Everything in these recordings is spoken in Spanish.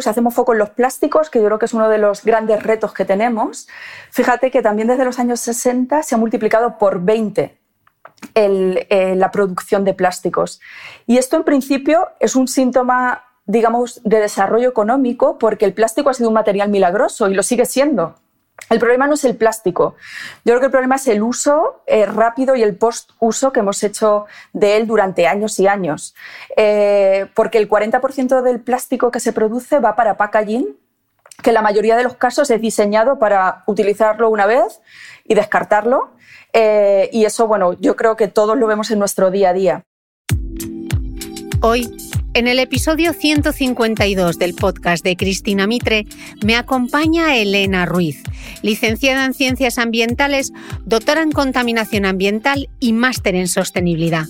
Si hacemos foco en los plásticos, que yo creo que es uno de los grandes retos que tenemos, fíjate que también desde los años 60 se ha multiplicado por 20 eh, la producción de plásticos. Y esto en principio es un síntoma, digamos, de desarrollo económico porque el plástico ha sido un material milagroso y lo sigue siendo. El problema no es el plástico. Yo creo que el problema es el uso eh, rápido y el post-uso que hemos hecho de él durante años y años. Eh, porque el 40% del plástico que se produce va para packaging, que en la mayoría de los casos es diseñado para utilizarlo una vez y descartarlo. Eh, y eso, bueno, yo creo que todos lo vemos en nuestro día a día. Hoy en el episodio 152 del podcast de Cristina Mitre me acompaña Elena Ruiz, licenciada en Ciencias Ambientales, doctora en Contaminación Ambiental y máster en Sostenibilidad.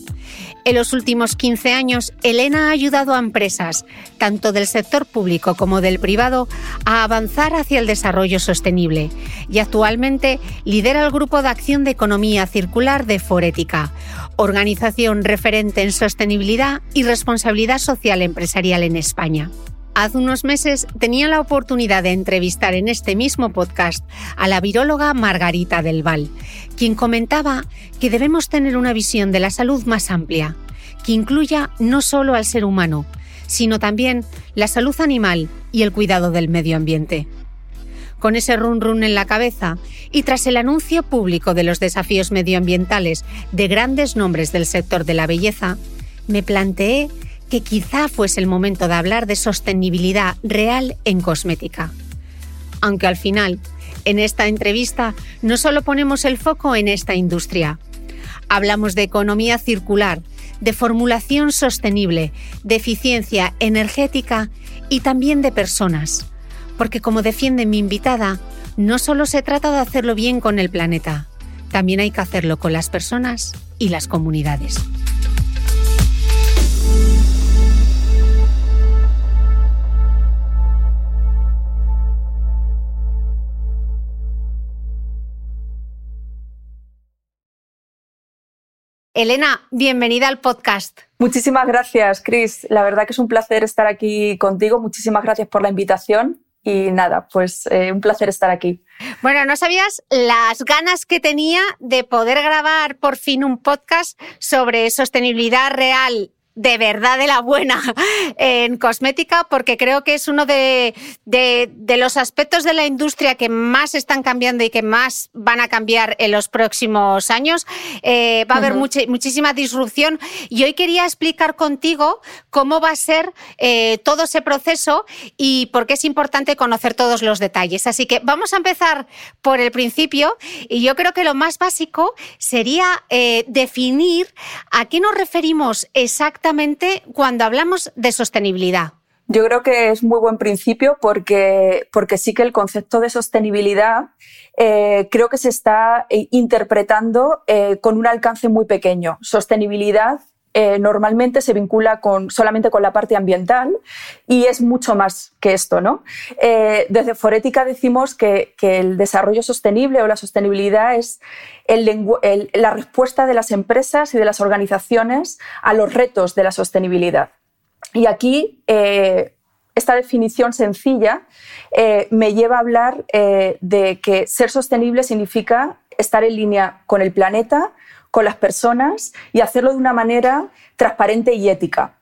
En los últimos 15 años, Elena ha ayudado a empresas, tanto del sector público como del privado, a avanzar hacia el desarrollo sostenible y actualmente lidera el Grupo de Acción de Economía Circular de Forética, organización referente en sostenibilidad y responsabilidad social empresarial en España. Hace unos meses tenía la oportunidad de entrevistar en este mismo podcast a la viróloga Margarita del Val, quien comentaba que debemos tener una visión de la salud más amplia, que incluya no solo al ser humano, sino también la salud animal y el cuidado del medio ambiente. Con ese run run en la cabeza y tras el anuncio público de los desafíos medioambientales de grandes nombres del sector de la belleza, me planteé que quizá fuese el momento de hablar de sostenibilidad real en cosmética. Aunque al final, en esta entrevista, no solo ponemos el foco en esta industria. Hablamos de economía circular, de formulación sostenible, de eficiencia energética y también de personas porque como defiende mi invitada, no solo se trata de hacerlo bien con el planeta, también hay que hacerlo con las personas y las comunidades. Elena, bienvenida al podcast. Muchísimas gracias, Chris. La verdad que es un placer estar aquí contigo. Muchísimas gracias por la invitación y nada, pues eh, un placer estar aquí. Bueno, no sabías las ganas que tenía de poder grabar por fin un podcast sobre sostenibilidad real de verdad de la buena en cosmética, porque creo que es uno de, los aspectos de la industria que más están cambiando y que más van a cambiar en los próximos años. Eh, va a haber muchísima disrupción y hoy quería explicar contigo cómo va a ser eh, todo ese proceso y por qué es importante conocer todos los detalles. Así que vamos a empezar por el principio y yo creo que lo más básico sería eh, definir a qué nos referimos exactamente cuando hablamos de sostenibilidad. Yo creo que es muy buen principio porque, porque sí que el concepto de sostenibilidad eh, creo que se está eh, interpretando con un alcance muy pequeño. Sostenibilidad eh, normalmente se vincula con, solamente con la parte ambiental y es mucho más que esto. ¿no? Eh, desde Forética decimos que, el desarrollo sostenible o la sostenibilidad es la respuesta de las empresas y de las organizaciones a los retos de la sostenibilidad. Y aquí eh, esta definición sencilla me lleva a hablar de que ser sostenible significa estar en línea con el planeta, con las personas y hacerlo de una manera transparente y ética.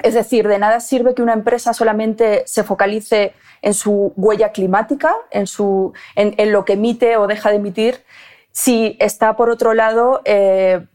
Es decir, de nada sirve que una empresa solamente se focalice en su huella climática, en, su, en, lo que emite o deja de emitir, si está, por otro lado, eh,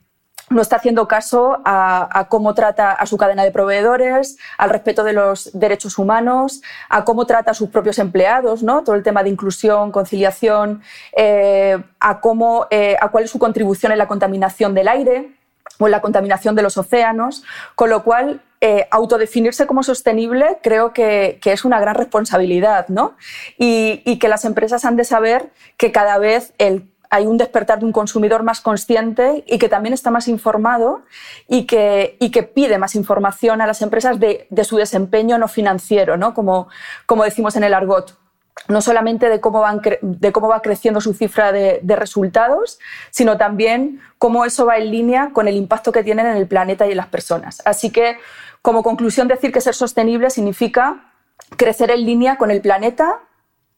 no está haciendo caso a, cómo trata a su cadena de proveedores, al respeto de los derechos humanos, a cómo trata a sus propios empleados, ¿no? todo el tema de inclusión, conciliación, eh, a, cómo, eh, a cuál es su contribución en la contaminación del aire o en la contaminación de los océanos, con lo cual eh, autodefinirse como sostenible creo que, es una gran responsabilidad, ¿no? Y, y, que las empresas han de saber que cada vez el hay un despertar de un consumidor más consciente y que también está más informado y que, y que pide más información a las empresas de, su desempeño no financiero, ¿no? Como, como decimos en el argot no solamente de cómo, van de cómo va creciendo su cifra de, resultados, sino también cómo eso va en línea con el impacto que tienen en el planeta y en las personas. Así que, como conclusión, decir que ser sostenible significa crecer en línea con el planeta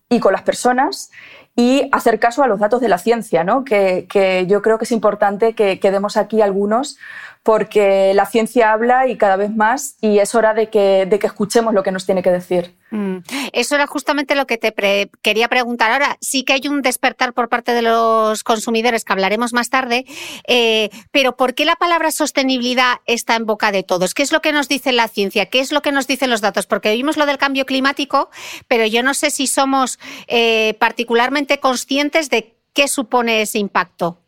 y con las personas y hacer caso a los datos de la ciencia, ¿no? que, yo creo que es importante que, que demos aquí algunos porque la ciencia habla y cada vez más y es hora de que, de que escuchemos lo que nos tiene que decir. Mm. Eso era justamente lo que te quería preguntar. Ahora, sí que hay un despertar por parte de los consumidores, que hablaremos más tarde, eh, pero ¿por qué la palabra sostenibilidad está en boca de todos? ¿Qué es lo que nos dice la ciencia? ¿Qué es lo que nos dicen los datos? Porque vimos lo del cambio climático, pero yo no sé si somos eh, particularmente conscientes de qué supone ese impacto.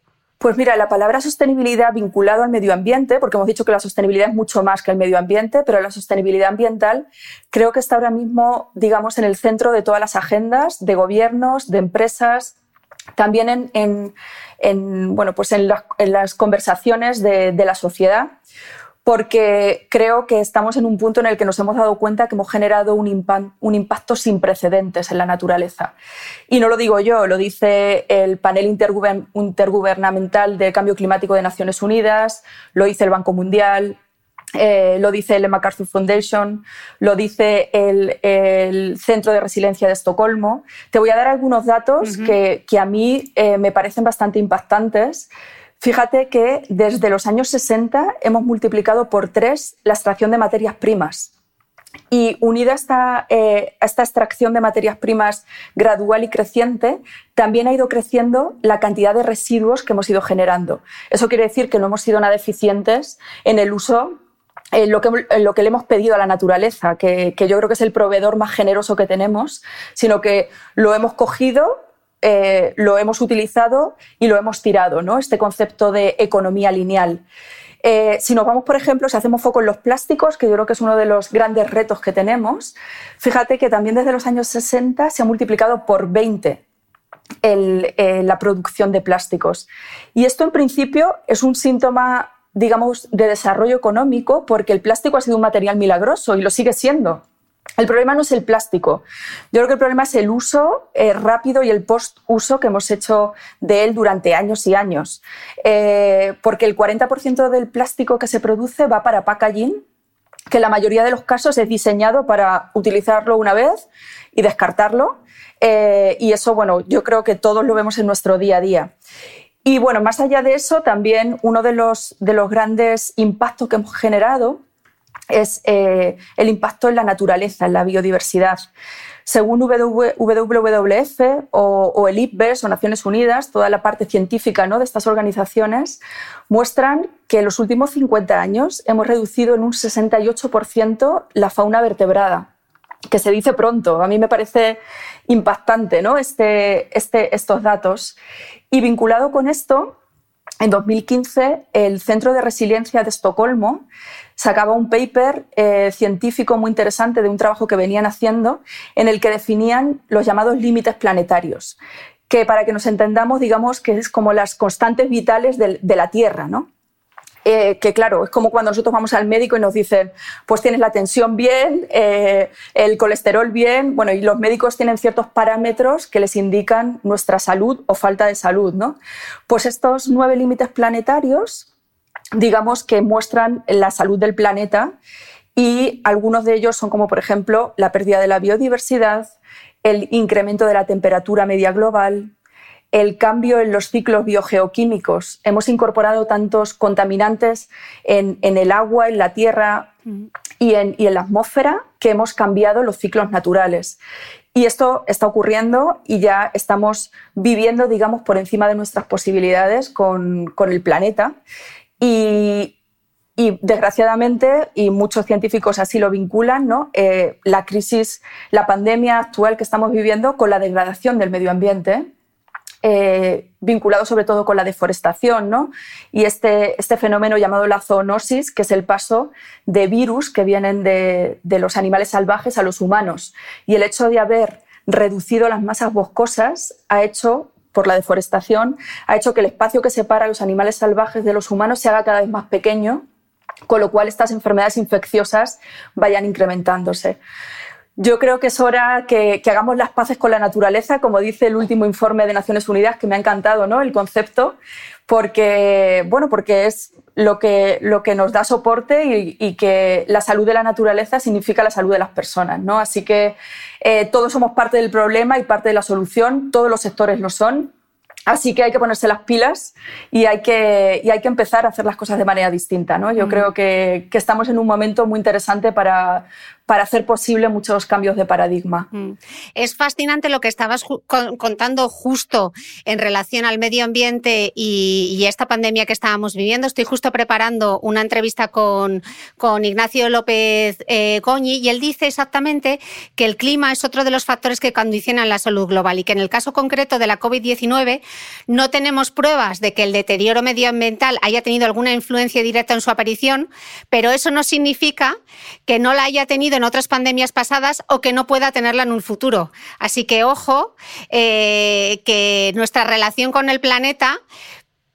Pues mira, la palabra sostenibilidad vinculado al medio ambiente, porque hemos dicho que la sostenibilidad es mucho más que el medio ambiente, pero la sostenibilidad ambiental creo que está ahora mismo, digamos, en el centro de todas las agendas de gobiernos, de empresas, también en, bueno, pues en, las conversaciones de, la sociedad porque creo que estamos en un punto en el que nos hemos dado cuenta que hemos generado un, impacto sin precedentes en la naturaleza. Y no lo digo yo, lo dice el panel intergubernamental de cambio climático de Naciones Unidas, lo dice el Banco Mundial, eh, lo dice el MacArthur Foundation, lo dice el, Centro de Resiliencia de Estocolmo. Te voy a dar algunos datos que, a mí eh, me parecen bastante impactantes Fíjate que desde los años 60 hemos multiplicado por tres la extracción de materias primas. Y unida eh, a esta, extracción de materias primas gradual y creciente, también ha ido creciendo la cantidad de residuos que hemos ido generando. Eso quiere decir que no hemos sido nada eficientes en el uso en lo, que, le hemos pedido a la naturaleza, que, yo creo que es el proveedor más generoso que tenemos, sino que lo hemos cogido eh, lo hemos utilizado y lo hemos tirado, ¿no? este concepto de economía lineal. Eh, si nos vamos, por ejemplo, si hacemos foco en los plásticos, que yo creo que es uno de los grandes retos que tenemos, fíjate que también desde los años 60 se ha multiplicado por 20 eh, la producción de plásticos. Y esto en principio es un síntoma, digamos, de desarrollo económico porque el plástico ha sido un material milagroso y lo sigue siendo. El problema no es el plástico. Yo creo que el problema es el uso eh, rápido y el post-uso que hemos hecho de él durante años y años. Eh, porque el 40% del plástico que se produce va para packaging, que en la mayoría de los casos es diseñado para utilizarlo una vez y descartarlo. Eh, y eso, bueno, yo creo que todos lo vemos en nuestro día a día. Y bueno, más allá de eso, también uno de los, de los grandes impactos que hemos generado es eh, el impacto en la naturaleza, en la biodiversidad. Según WWF o, el IPBES o Naciones Unidas, toda la parte científica ¿no? de estas organizaciones muestran que en los últimos 50 años hemos reducido en un 68% la fauna vertebrada, que se dice pronto. A mí me parece impactante ¿no? este, este, estos datos. Y vinculado con esto, en 2015 el Centro de Resiliencia de Estocolmo sacaba un paper eh, científico muy interesante de un trabajo que venían haciendo en el que definían los llamados límites planetarios, que para que nos entendamos, digamos que es como las constantes vitales de, de la Tierra, ¿no? Eh, que claro, es como cuando nosotros vamos al médico y nos dicen, pues tienes la tensión bien, eh, el colesterol bien, bueno, y los médicos tienen ciertos parámetros que les indican nuestra salud o falta de salud, ¿no? Pues estos nueve límites planetarios, digamos que muestran la salud del planeta y algunos de ellos son como, por ejemplo, la pérdida de la biodiversidad, el incremento de la temperatura media global, el cambio en los ciclos biogeoquímicos. Hemos incorporado tantos contaminantes en, el agua, en la tierra y en, la atmósfera que hemos cambiado los ciclos naturales. Y esto está ocurriendo y ya estamos viviendo, digamos, por encima de nuestras posibilidades con, el planeta. Y, desgraciadamente, y muchos científicos así lo vinculan, ¿no? Eh, la crisis, la pandemia actual que estamos viviendo con la degradación del medio ambiente eh, vinculado sobre todo con la deforestación, ¿no? Y este, este, fenómeno llamado la zoonosis, que es el paso de virus que vienen de, los animales salvajes a los humanos. Y el hecho de haber reducido las masas boscosas ha hecho por la deforestación, ha hecho que el espacio que separa a los animales salvajes de los humanos se haga cada vez más pequeño, con lo cual estas enfermedades infecciosas vayan incrementándose. Yo creo que es hora que, hagamos las paces con la naturaleza, como dice el último informe de Naciones Unidas, que me ha encantado ¿no? el concepto, porque, bueno, porque es lo que, lo que nos da soporte y, que la salud de la naturaleza significa la salud de las personas. ¿no? Así que eh, todos somos parte del problema y parte de la solución, todos los sectores lo son. Así que hay que ponerse las pilas y hay que, y hay que empezar a hacer las cosas de manera distinta. ¿no? Yo mm. creo que, que, estamos en un momento muy interesante para, para hacer posible muchos cambios de paradigma. Mm. Es fascinante lo que estabas contando justo en relación al medio ambiente y, esta pandemia que estábamos viviendo. Estoy justo preparando una entrevista con, con Ignacio López eh, Goñi y él dice exactamente que el clima es otro de los factores que condicionan la salud global y que en el caso concreto de la COVID-19 no tenemos pruebas de que el deterioro medioambiental haya tenido alguna influencia directa en su aparición, pero eso no significa que no la haya tenido en otras pandemias pasadas o que no pueda tenerla en un futuro. Así que ojo, eh, que nuestra relación con el planeta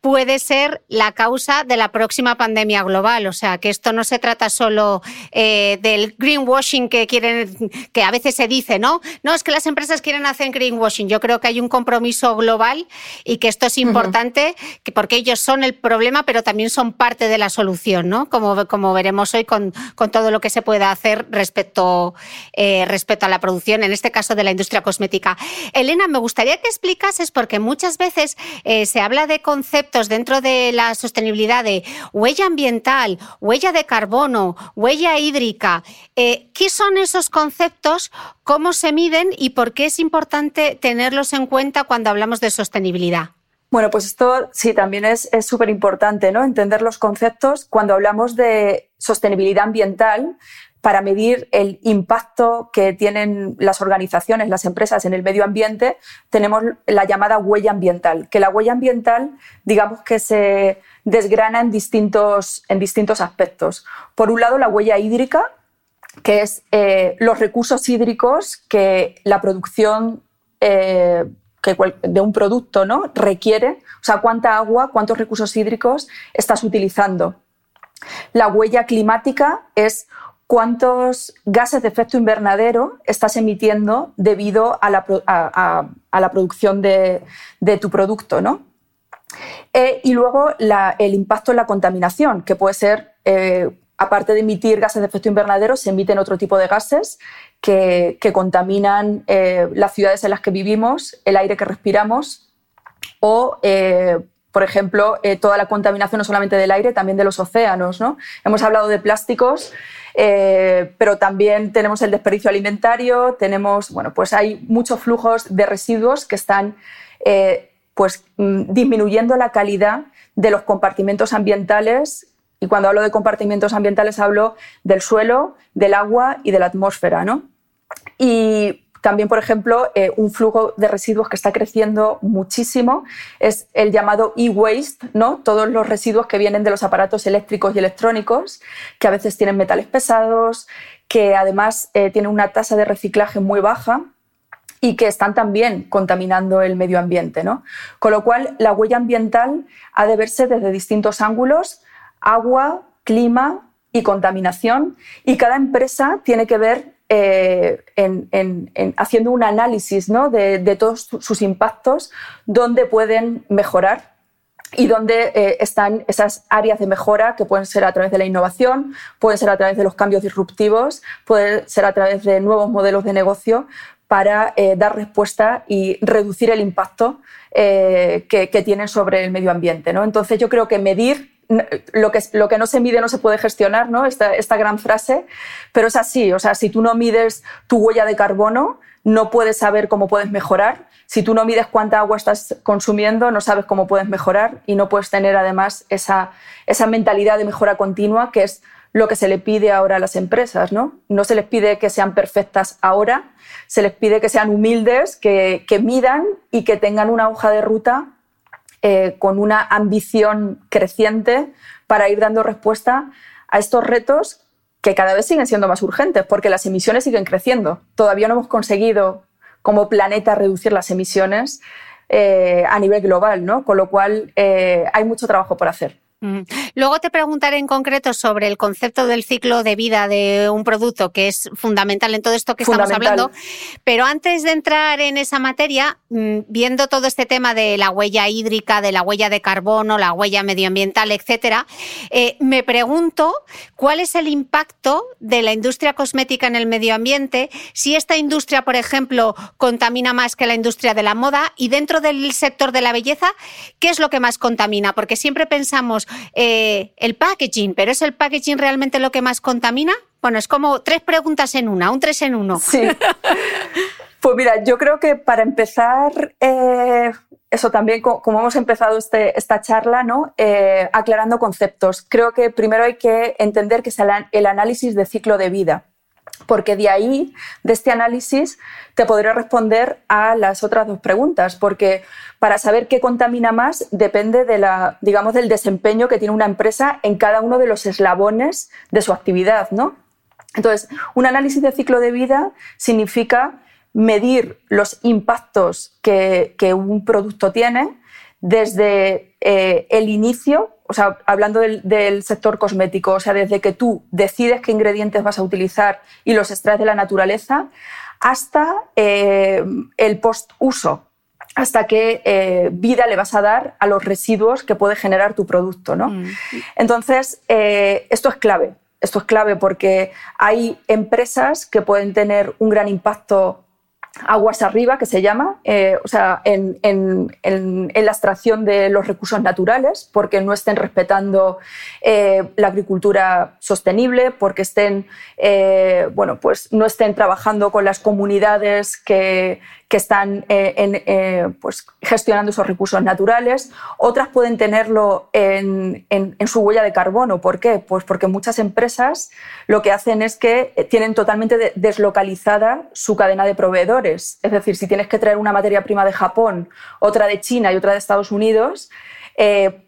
puede ser la causa de la próxima pandemia global. O sea, que esto no se trata solo eh, del greenwashing que quieren, que a veces se dice, ¿no? No, es que las empresas quieren hacer greenwashing. Yo creo que hay un compromiso global y que esto es importante porque ellos son el problema, pero también son parte de la solución, ¿no? Como, como veremos hoy con, con todo lo que se puede hacer respecto, eh, respecto a la producción, en este caso de la industria cosmética. Elena, me gustaría que explicases, porque muchas veces eh, se habla de conceptos dentro de la sostenibilidad de huella ambiental, huella de carbono, huella hídrica. Eh, ¿Qué son esos conceptos? ¿Cómo se miden y por qué es importante tenerlos en cuenta cuando hablamos de sostenibilidad? Bueno, pues esto sí también es súper importante, ¿no? Entender los conceptos cuando hablamos de sostenibilidad ambiental para medir el impacto que tienen las organizaciones, las empresas en el medio ambiente, tenemos la llamada huella ambiental, que la huella ambiental, digamos que se desgrana en distintos, en distintos aspectos. Por un lado, la huella hídrica, que es eh, los recursos hídricos que la producción eh, de un producto ¿no? requiere, o sea, cuánta agua, cuántos recursos hídricos estás utilizando. La huella climática es cuántos gases de efecto invernadero estás emitiendo debido a la, producción de, tu producto. ¿no? Eh, y luego el impacto en la contaminación, que puede ser, eh, aparte de emitir gases de efecto invernadero, se emiten otro tipo de gases que, contaminan eh, las ciudades en las que vivimos, el aire que respiramos o por ejemplo, eh, toda la contaminación no solamente del aire, también de los océanos. ¿no? Hemos hablado de plásticos, eh, pero también tenemos el desperdicio alimentario, tenemos, bueno, pues hay muchos flujos de residuos que están eh, pues, mm, disminuyendo la calidad de los compartimentos ambientales. Y cuando hablo de compartimentos ambientales hablo del suelo, del agua y de la atmósfera. ¿no? Y también, por ejemplo, eh, un flujo de residuos que está creciendo muchísimo es el llamado e-waste, ¿no? todos los residuos que vienen de los aparatos eléctricos y electrónicos, que a veces tienen metales pesados, que además eh, tienen una tasa de reciclaje muy baja y que están también contaminando el medio ambiente. ¿no? Con lo cual, la huella ambiental ha de verse desde distintos ángulos, agua, clima y contaminación, y cada empresa tiene que ver eh, en, haciendo un análisis de, todos sus impactos, dónde pueden mejorar y dónde eh, están esas áreas de mejora que pueden ser a través de la innovación, pueden ser a través de los cambios disruptivos, pueden ser a través de nuevos modelos de negocio para eh, dar respuesta y reducir el impacto que, que, tienen sobre el medio ambiente. ¿no? Entonces yo creo que medir lo que, lo que no se mide no se puede gestionar, ¿no? Esta, esta gran frase, pero es así, o sea, si tú no mides tu huella de carbono, no puedes saber cómo puedes mejorar. Si tú no mides cuánta agua estás consumiendo, no sabes cómo puedes mejorar y no puedes tener además esa, esa mentalidad de mejora continua que es lo que se le pide ahora a las empresas. ¿no? no se les pide que sean perfectas ahora, se les pide que sean humildes, que, que midan y que tengan una hoja de ruta eh, con una ambición creciente para ir dando respuesta a estos retos que cada vez siguen siendo más urgentes, porque las emisiones siguen creciendo. Todavía no hemos conseguido como planeta reducir las emisiones eh, a nivel global, ¿no? con lo cual eh, hay mucho trabajo por hacer. Luego te preguntaré en concreto sobre el concepto del ciclo de vida de un producto, que es fundamental en todo esto que estamos hablando. Pero antes de entrar en esa materia, mm, viendo todo este tema de la huella hídrica, de la huella de carbono, la huella medioambiental, etcétera, eh, me pregunto cuál es el impacto de la industria cosmética en el medio ambiente, si esta industria, por ejemplo, contamina más que la industria de la moda y dentro del sector de la belleza, ¿qué es lo que más contamina? Porque siempre pensamos eh, el packaging, pero ¿es el packaging realmente lo que más contamina? Bueno, es como tres preguntas en una, un tres en uno. Sí. Pues mira, yo creo que para empezar, eh, eso también, como hemos empezado este, esta charla, ¿no? Eh, aclarando conceptos. Creo que primero hay que entender que es el análisis de ciclo de vida porque de ahí, de este análisis, te podré responder a las otras dos preguntas, porque para saber qué contamina más depende de la, digamos, del desempeño que tiene una empresa en cada uno de los eslabones de su actividad, ¿no? Entonces, un análisis de ciclo de vida significa medir los impactos que, un producto tiene desde eh, el inicio o sea, hablando del, sector cosmético, o sea, desde que tú decides qué ingredientes vas a utilizar y los extraes de la naturaleza, hasta eh, el post-uso, hasta qué eh, vida le vas a dar a los residuos que puede generar tu producto. ¿no? Mm. Entonces, esto es clave. Esto es clave porque hay empresas que pueden tener un gran impacto aguas arriba, que se llama, eh, o sea, en, la extracción de los recursos naturales, porque no estén respetando eh, la agricultura sostenible, porque estén, eh, bueno, pues no estén trabajando con las comunidades que, están pues, gestionando esos recursos naturales. Otras pueden tenerlo en, su huella de carbono. ¿Por qué? Pues porque muchas empresas lo que hacen es que tienen totalmente deslocalizada su cadena de proveedores. Es decir, si tienes que traer una materia prima de Japón, otra de China y otra de Estados Unidos,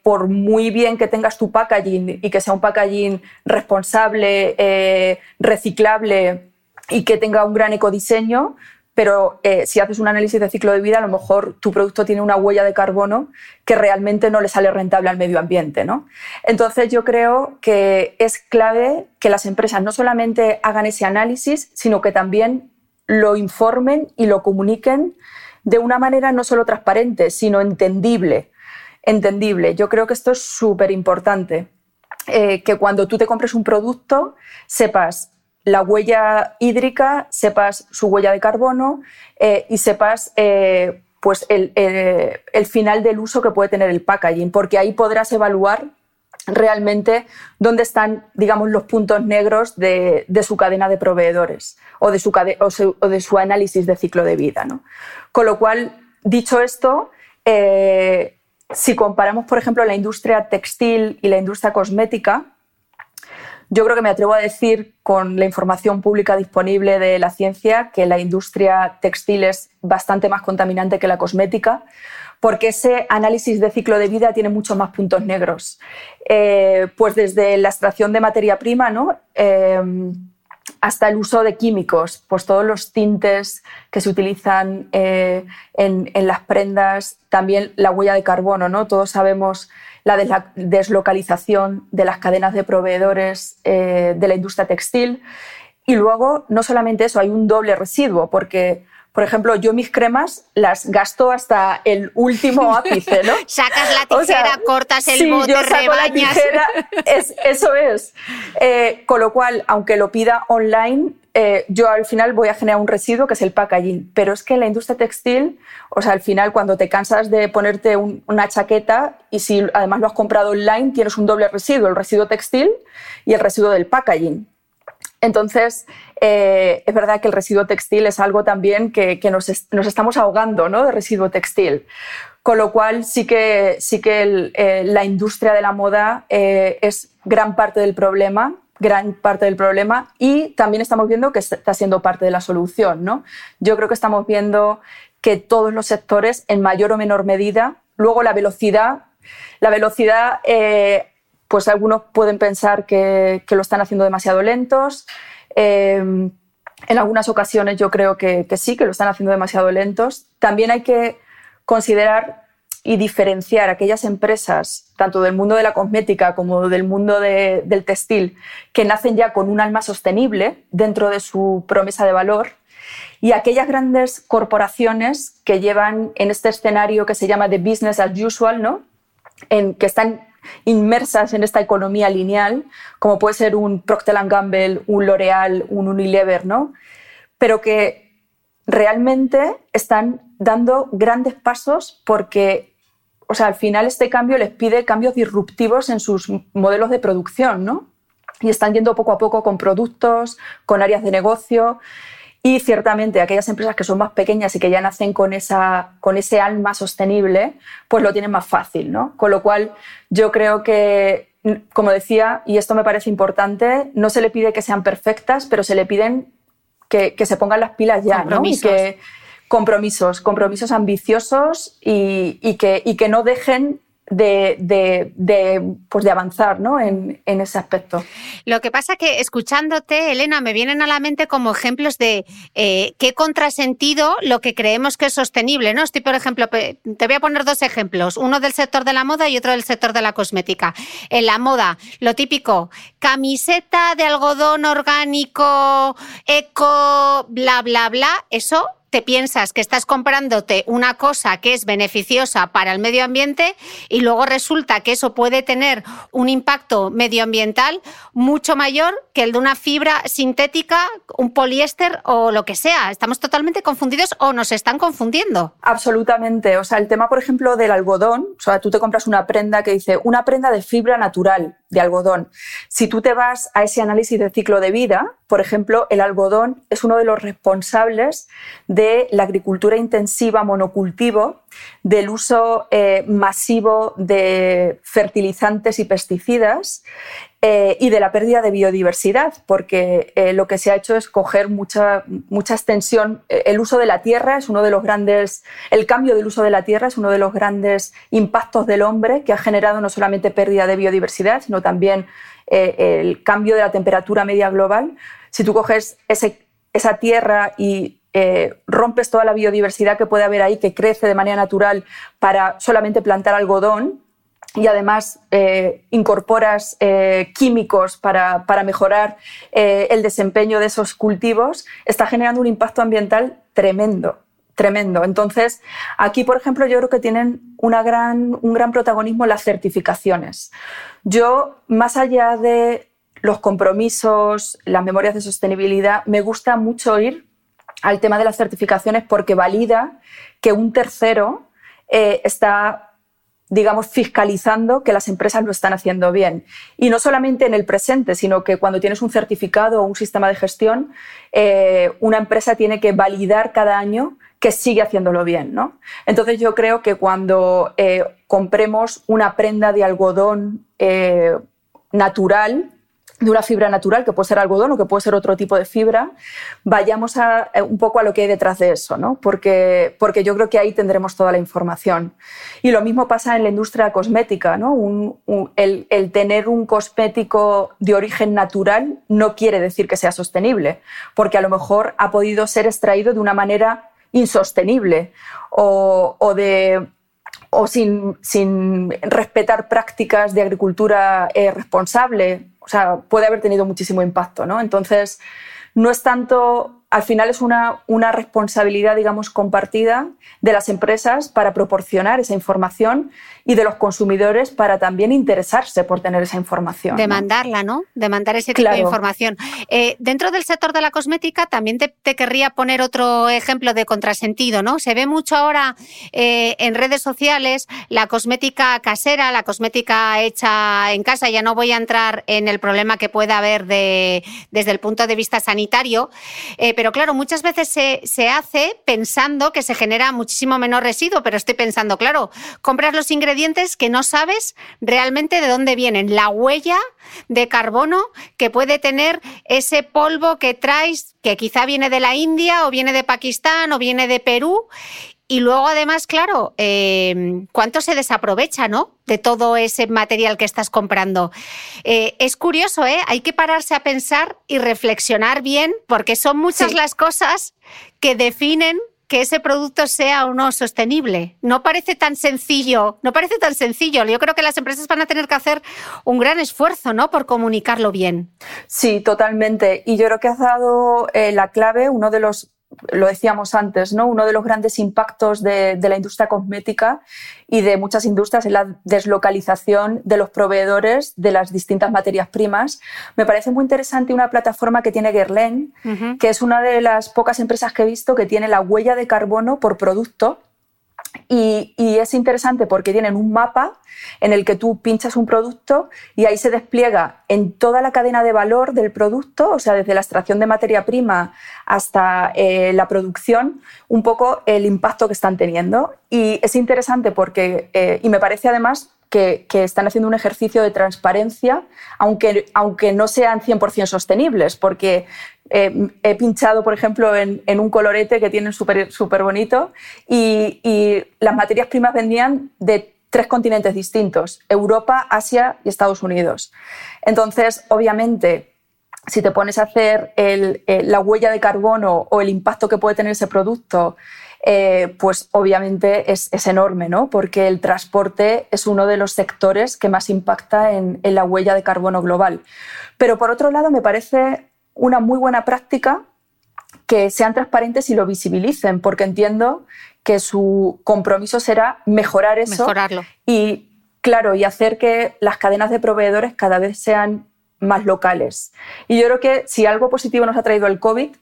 por muy bien que tengas tu packaging y que sea un packaging responsable, reciclable y que tenga un gran ecodiseño, pero eh, si haces un análisis de ciclo de vida, a lo mejor tu producto tiene una huella de carbono que realmente no le sale rentable al medio ambiente. ¿no? Entonces yo creo que es clave que las empresas no solamente hagan ese análisis, sino que también lo informen y lo comuniquen de una manera no solo transparente, sino entendible. Entendible. Yo creo que esto es súper importante. Eh, que cuando tú te compres un producto sepas la huella hídrica, sepas su huella de carbono eh, y sepas eh, pues el, final del uso que puede tener el packaging, porque ahí podrás evaluar realmente dónde están, digamos, los puntos negros de, su cadena de proveedores o de su, o de su, análisis de ciclo de vida. ¿no? Con lo cual, dicho esto, eh, si comparamos, por ejemplo, la industria textil y la industria cosmética, yo creo que me atrevo a decir con la información pública disponible de la ciencia que la industria textil es bastante más contaminante que la cosmética, porque ese análisis de ciclo de vida tiene muchos más puntos negros. Eh, pues desde la extracción de materia prima, ¿no? Eh, hasta el uso de químicos, pues todos los tintes que se utilizan eh, en, las prendas, también la huella de carbono, ¿no? Todos sabemos la deslocalización de las cadenas de proveedores eh, de la industria textil. Y luego, no solamente eso, hay un doble residuo, porque por ejemplo, yo mis cremas las gasto hasta el último ápice, ¿no? Sacas la tijera, cortas el sí, bote, yo saco la tijera, eso es. Eh, con lo cual, aunque lo pida online, eh, yo al final voy a generar un residuo que es el packaging. Pero es que la industria textil, o sea, al final cuando te cansas de ponerte una chaqueta y si además lo has comprado online, tienes un doble residuo, el residuo textil y el residuo del packaging. Entonces, eh, es verdad que el residuo textil es algo también que, nos, estamos ahogando ¿no? de residuo textil. Con lo cual, sí que, sí que eh, la industria de la moda eh, es gran parte del problema gran parte del problema y también estamos viendo que está siendo parte de la solución. ¿no? Yo creo que estamos viendo que todos los sectores, en mayor o menor medida, luego la velocidad, la velocidad pues algunos pueden pensar que, lo están haciendo demasiado lentos. Eh, en algunas ocasiones yo creo que, sí, que lo están haciendo demasiado lentos. También hay que considerar y diferenciar aquellas empresas, tanto del mundo de la cosmética como del mundo del textil, que nacen ya con un alma sostenible dentro de su promesa de valor, y aquellas grandes corporaciones que llevan en este escenario que se llama de business as usual, ¿no? en, que están inmersas en esta economía lineal, como puede ser un Procter Gamble, un L'Oreal, un Unilever, ¿no? Pero que realmente están dando grandes pasos porque, o sea, al final este cambio les pide cambios disruptivos en sus modelos de producción, ¿no? Y están yendo poco a poco con productos, con áreas de negocio. Y ciertamente aquellas empresas que son más pequeñas y que ya nacen con, esa, con ese alma sostenible, pues lo tienen más fácil, ¿no? Con lo cual yo creo que, como decía, y esto me parece importante, no se le pide que sean perfectas, pero se le piden que, se pongan las pilas ya, ¿no? Y que compromisos, compromisos ambiciosos y, y, que, y que no dejen de, de, pues de avanzar ¿no? en, en, ese aspecto. Lo que pasa que escuchándote, Elena, me vienen a la mente como ejemplos de eh, qué contrasentido lo que creemos que es sostenible. ¿no? Estoy, por ejemplo, te voy a poner dos ejemplos, uno del sector de la moda y otro del sector de la cosmética. En la moda, lo típico, camiseta de algodón orgánico, eco, bla, bla, bla, eso te piensas que estás comprándote una cosa que es beneficiosa para el medio ambiente y luego resulta que eso puede tener un impacto medioambiental mucho mayor que el de una fibra sintética, un poliéster o lo que sea. Estamos totalmente confundidos o nos están confundiendo. Absolutamente. O sea, el tema, por ejemplo, del algodón, o sea, tú te compras una prenda que dice una prenda de fibra natural de algodón. Si tú te vas a ese análisis de ciclo de vida, por ejemplo, el algodón es uno de los responsables de la agricultura intensiva monocultivo, del uso eh, masivo de fertilizantes y pesticidas eh, y de la pérdida de biodiversidad, porque eh, lo que se ha hecho es coger mucha, mucha extensión. El uso de la tierra es uno de los grandes, el cambio del uso de la tierra es uno de los grandes impactos del hombre que ha generado no solamente pérdida de biodiversidad, sino también el cambio de la temperatura media global si tú coges esa tierra y eh, rompes toda la biodiversidad que puede haber ahí, que crece de manera natural para solamente plantar algodón, y además eh, incorporas eh, químicos para, mejorar el desempeño de esos cultivos, está generando un impacto ambiental tremendo, tremendo. Entonces, aquí, por ejemplo, yo creo que tienen una gran, un gran protagonismo las certificaciones. Yo, más allá de los compromisos, las memorias de sostenibilidad, me gusta mucho ir al tema de las certificaciones porque valida que un tercero eh, está digamos, fiscalizando que las empresas lo están haciendo bien. Y no solamente en el presente, sino que cuando tienes un certificado o un sistema de gestión, eh, una empresa tiene que validar cada año que sigue haciéndolo bien. ¿no? Entonces yo creo que cuando eh, compremos una prenda de algodón eh, natural, de una fibra natural, que puede ser algodón o que puede ser otro tipo de fibra, vayamos a, eh, un poco a lo que hay detrás de eso, ¿no? porque, porque yo creo que ahí tendremos toda la información. Y lo mismo pasa en la industria cosmética. ¿no? el, el, tener un cosmético de origen natural no quiere decir que sea sostenible, porque a lo mejor ha podido ser extraído de una manera insostenible o, o de o sin, sin, respetar prácticas de agricultura eh, responsable o sea, puede haber tenido muchísimo impacto, ¿no? Entonces, no es tanto al final es una, una, responsabilidad, digamos, compartida de las empresas para proporcionar esa información y de los consumidores para también interesarse por tener esa información. Demandarla, ¿no? Demandar ese tipo de información. Eh, dentro del sector de la cosmética también te, querría poner otro ejemplo de contrasentido, ¿no? Se ve mucho ahora eh, en redes sociales la cosmética casera, la cosmética hecha en casa. Ya no voy a entrar en el problema que pueda haber de, desde el punto de vista sanitario. Eh, pero claro, muchas veces se, hace pensando que se genera muchísimo menos residuo, pero estoy pensando, claro, compras los ingredientes que no sabes realmente de dónde vienen, la huella de carbono que puede tener ese polvo que traes, que quizá viene de la India o viene de Pakistán o viene de Perú y luego, además, claro, eh, ¿cuánto se desaprovecha, no? De todo ese material que estás comprando. Eh, es curioso, ¿eh? Hay que pararse a pensar y reflexionar bien, porque son muchas las cosas que definen que ese producto sea o no sostenible. No parece tan sencillo, no parece tan sencillo. Yo creo que las empresas van a tener que hacer un gran esfuerzo, ¿no? Por comunicarlo bien. Sí, totalmente. Y yo creo que has dado eh, la clave, uno de los lo decíamos antes, ¿no? uno de los grandes impactos de, la industria cosmética y de muchas industrias es la deslocalización de los proveedores de las distintas materias primas. Me parece muy interesante una plataforma que tiene Guerlain, que es una de las pocas empresas que he visto que tiene la huella de carbono por producto y, es interesante porque tienen un mapa en el que tú pinchas un producto y ahí se despliega en toda la cadena de valor del producto, o sea, desde la extracción de materia prima hasta eh, la producción, un poco el impacto que están teniendo. Y es interesante porque, eh, y me parece además que, están haciendo un ejercicio de transparencia, aunque, aunque no sean 100% sostenibles, porque eh, he pinchado, por ejemplo, en, un colorete que tienen súper super bonito y, las materias primas vendían de tres continentes distintos, Europa, Asia y Estados Unidos. Entonces, obviamente, si te pones a hacer la huella de carbono o el impacto que puede tener ese producto eh, pues obviamente es, enorme, ¿no? porque el transporte es uno de los sectores que más impacta en, la huella de carbono global. Pero por otro lado, me parece una muy buena práctica que sean transparentes y lo visibilicen, porque entiendo que su compromiso será mejorar eso Mejorarlo. y claro, y hacer que las cadenas de proveedores cada vez sean más locales. Y yo creo que si algo positivo nos ha traído el COVID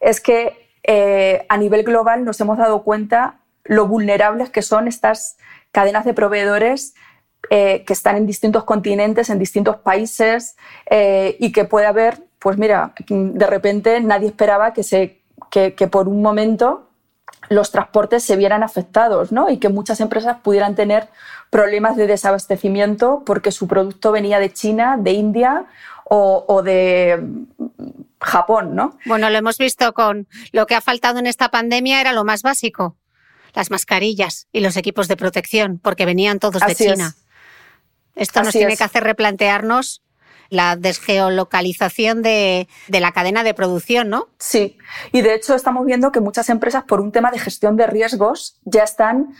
es que eh, a nivel global nos hemos dado cuenta lo vulnerables que son estas cadenas de proveedores eh, que están en distintos continentes, en distintos países eh, y que puede haber, pues mira, de repente nadie esperaba que, se, que, por un momento los transportes se vieran afectados ¿no? y que muchas empresas pudieran tener problemas de desabastecimiento porque su producto venía de China, de India o de Japón, ¿no? Bueno, lo hemos visto con lo que ha faltado en esta pandemia era lo más básico, las mascarillas y los equipos de protección, porque venían todos de China. Esto nos tiene que hacer replantearnos la desgeolocalización de, de, la cadena de producción, ¿no? Sí, y de hecho estamos viendo que muchas empresas por un tema de gestión de riesgos ya están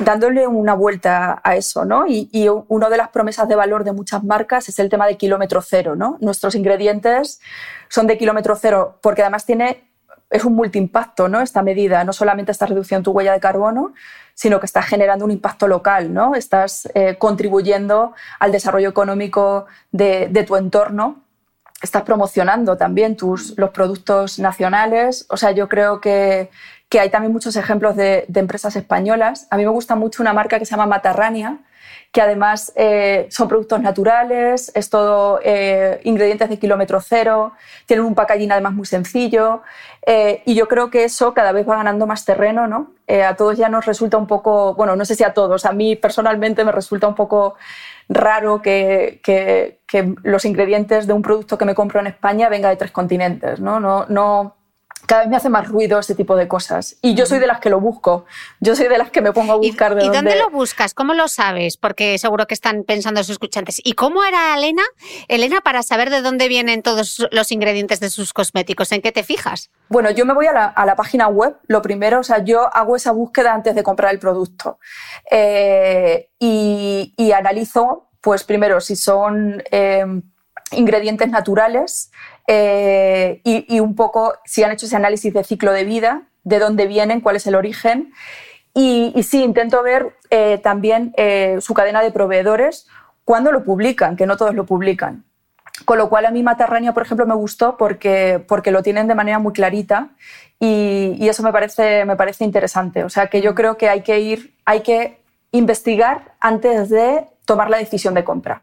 dándole una vuelta a eso, ¿no? Y, y, una de las promesas de valor de muchas marcas es el tema de kilómetro cero, ¿no? Nuestros ingredientes son de kilómetro cero porque además tiene, es un multiimpacto, ¿no? Esta medida, no solamente estás reduciendo tu huella de carbono, sino que estás generando un impacto local, ¿no? Estás eh, contribuyendo al desarrollo económico de, tu entorno estás promocionando también tus, los productos nacionales. O sea, yo creo que, que hay también muchos ejemplos de, de, empresas españolas. A mí me gusta mucho una marca que se llama Matarrania, que además eh, son productos naturales, es todo eh, ingredientes de kilómetro cero, tienen un packaging además muy sencillo eh, y yo creo que eso cada vez va ganando más terreno, ¿no? a todos ya nos resulta un poco, bueno, no sé si a todos, a mí personalmente me resulta un poco raro que, que, los ingredientes de un producto que me compro en España venga de tres continentes. No, no cada vez me hace más ruido ese tipo de cosas. Y yo soy de las que lo busco. Yo soy de las que me pongo a buscar de ¿Y dónde... lo buscas? ¿Cómo lo sabes? Porque seguro que están pensando sus escuchantes. ¿Y cómo era Elena? Elena, para saber de dónde vienen todos los ingredientes de sus cosméticos, ¿en qué te fijas? Bueno, yo me voy a la, página web, lo primero, o sea, yo hago esa búsqueda antes de comprar el producto. Eh, y, analizo, pues primero, si son eh, ingredientes naturales, eh, y, un poco si han hecho ese análisis de ciclo de vida, de dónde vienen, cuál es el origen. Y, sí, intento ver eh, también eh, su cadena de proveedores cuando lo publican, que no todos lo publican. Con lo cual a mí Matarrania, por ejemplo, me gustó porque, porque lo tienen de manera muy clarita y, y, eso me parece, me parece interesante. O sea que yo creo que hay que ir, hay que investigar antes de tomar la decisión de compra.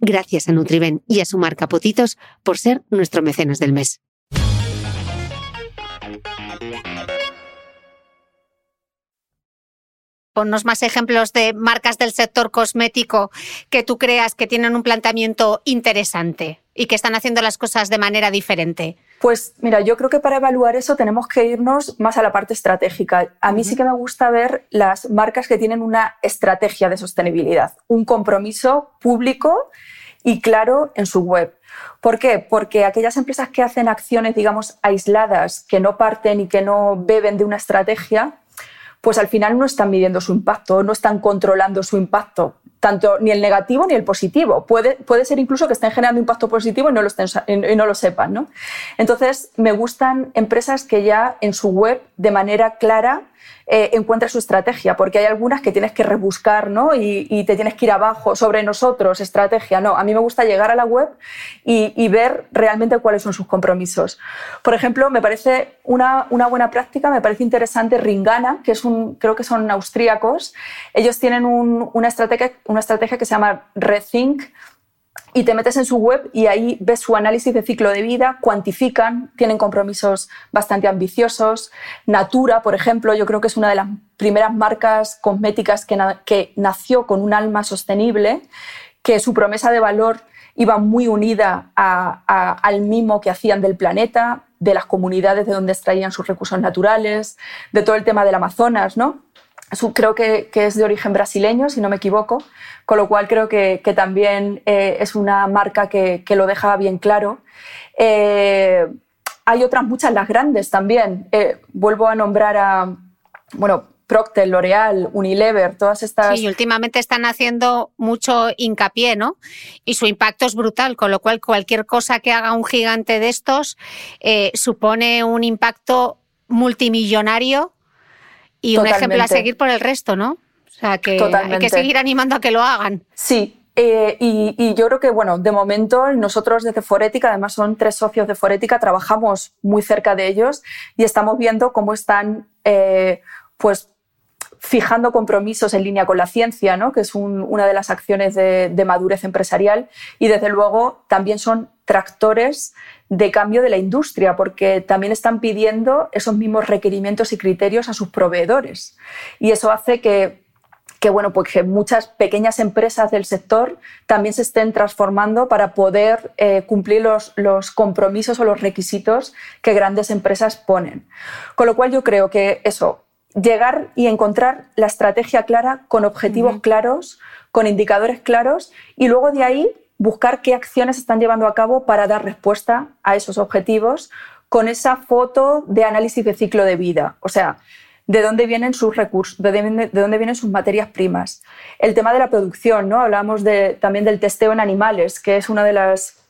Gracias a Nutriben y a su marca Potitos por ser nuestro mecenas del mes. Ponnos más ejemplos de marcas del sector cosmético que tú creas que tienen un planteamiento interesante y que están haciendo las cosas de manera diferente. Pues mira, yo creo que para evaluar eso tenemos que irnos más a la parte estratégica. A mí sí que me gusta ver las marcas que tienen una estrategia de sostenibilidad, un compromiso público y claro en su web. ¿Por qué? Porque aquellas empresas que hacen acciones, digamos, aisladas, que no parten y que no beben de una estrategia, pues al final no están midiendo su impacto, no están controlando su impacto, tanto ni el negativo ni el positivo. Puede, puede ser incluso que estén generando impacto positivo y no lo, estén, y no lo sepan. ¿no? Entonces, me gustan empresas que ya en su web, de manera clara, eh, su estrategia, porque hay algunas que tienes que rebuscar ¿no? y, te tienes que ir abajo sobre nosotros, estrategia. No, a mí me gusta llegar a la web y, ver realmente cuáles son sus compromisos. Por ejemplo, me parece una, una, buena práctica, me parece interesante Ringana, que es un, creo que son austríacos. Ellos tienen una, estrategia, una estrategia que se llama Rethink y te metes en su web y ahí ves su análisis de ciclo de vida, cuantifican, tienen compromisos bastante ambiciosos. Natura, por ejemplo, yo creo que es una de las primeras marcas cosméticas que, nació con un alma sostenible que su promesa de valor iba muy unida al mimo que hacían del planeta, de las comunidades de donde extraían sus recursos naturales, de todo el tema del Amazonas, ¿no? Creo que, es de origen brasileño, si no me equivoco, con lo cual creo que, también eh, es una marca que, lo deja bien claro. Eh, hay otras muchas, las grandes también. Eh, vuelvo a nombrar a, bueno, Procter, L'Oreal, Unilever, todas estas. Sí, últimamente están haciendo mucho hincapié, ¿no? Y su impacto es brutal, con lo cual cualquier cosa que haga un gigante de estos supone un impacto multimillonario y un ejemplo a seguir por el resto, ¿no? O sea, que hay que seguir animando a que lo hagan. Sí, eh, y, yo creo que, bueno, de momento nosotros desde Forética, además son tres socios de Forética, trabajamos muy cerca de ellos y estamos viendo cómo están, eh, pues, fijando compromisos en línea con la ciencia, ¿no? que es una de las acciones de, madurez empresarial, y desde luego también son tractores de cambio de la industria, porque también están pidiendo esos mismos requerimientos y criterios a sus proveedores. Y eso hace que, bueno, pues que muchas pequeñas empresas del sector también se estén transformando para poder eh, cumplir los, compromisos o los requisitos que grandes empresas ponen. Con lo cual yo creo que eso, llegar y encontrar la estrategia clara con objetivos claros, con indicadores claros y luego de ahí buscar qué acciones están llevando a cabo para dar respuesta a esos objetivos con esa foto de análisis de ciclo de vida. O sea, de dónde vienen sus recursos, de dónde, vienen sus materias primas. El tema de la producción, ¿no? Hablamos de, también del testeo en animales, que es una de las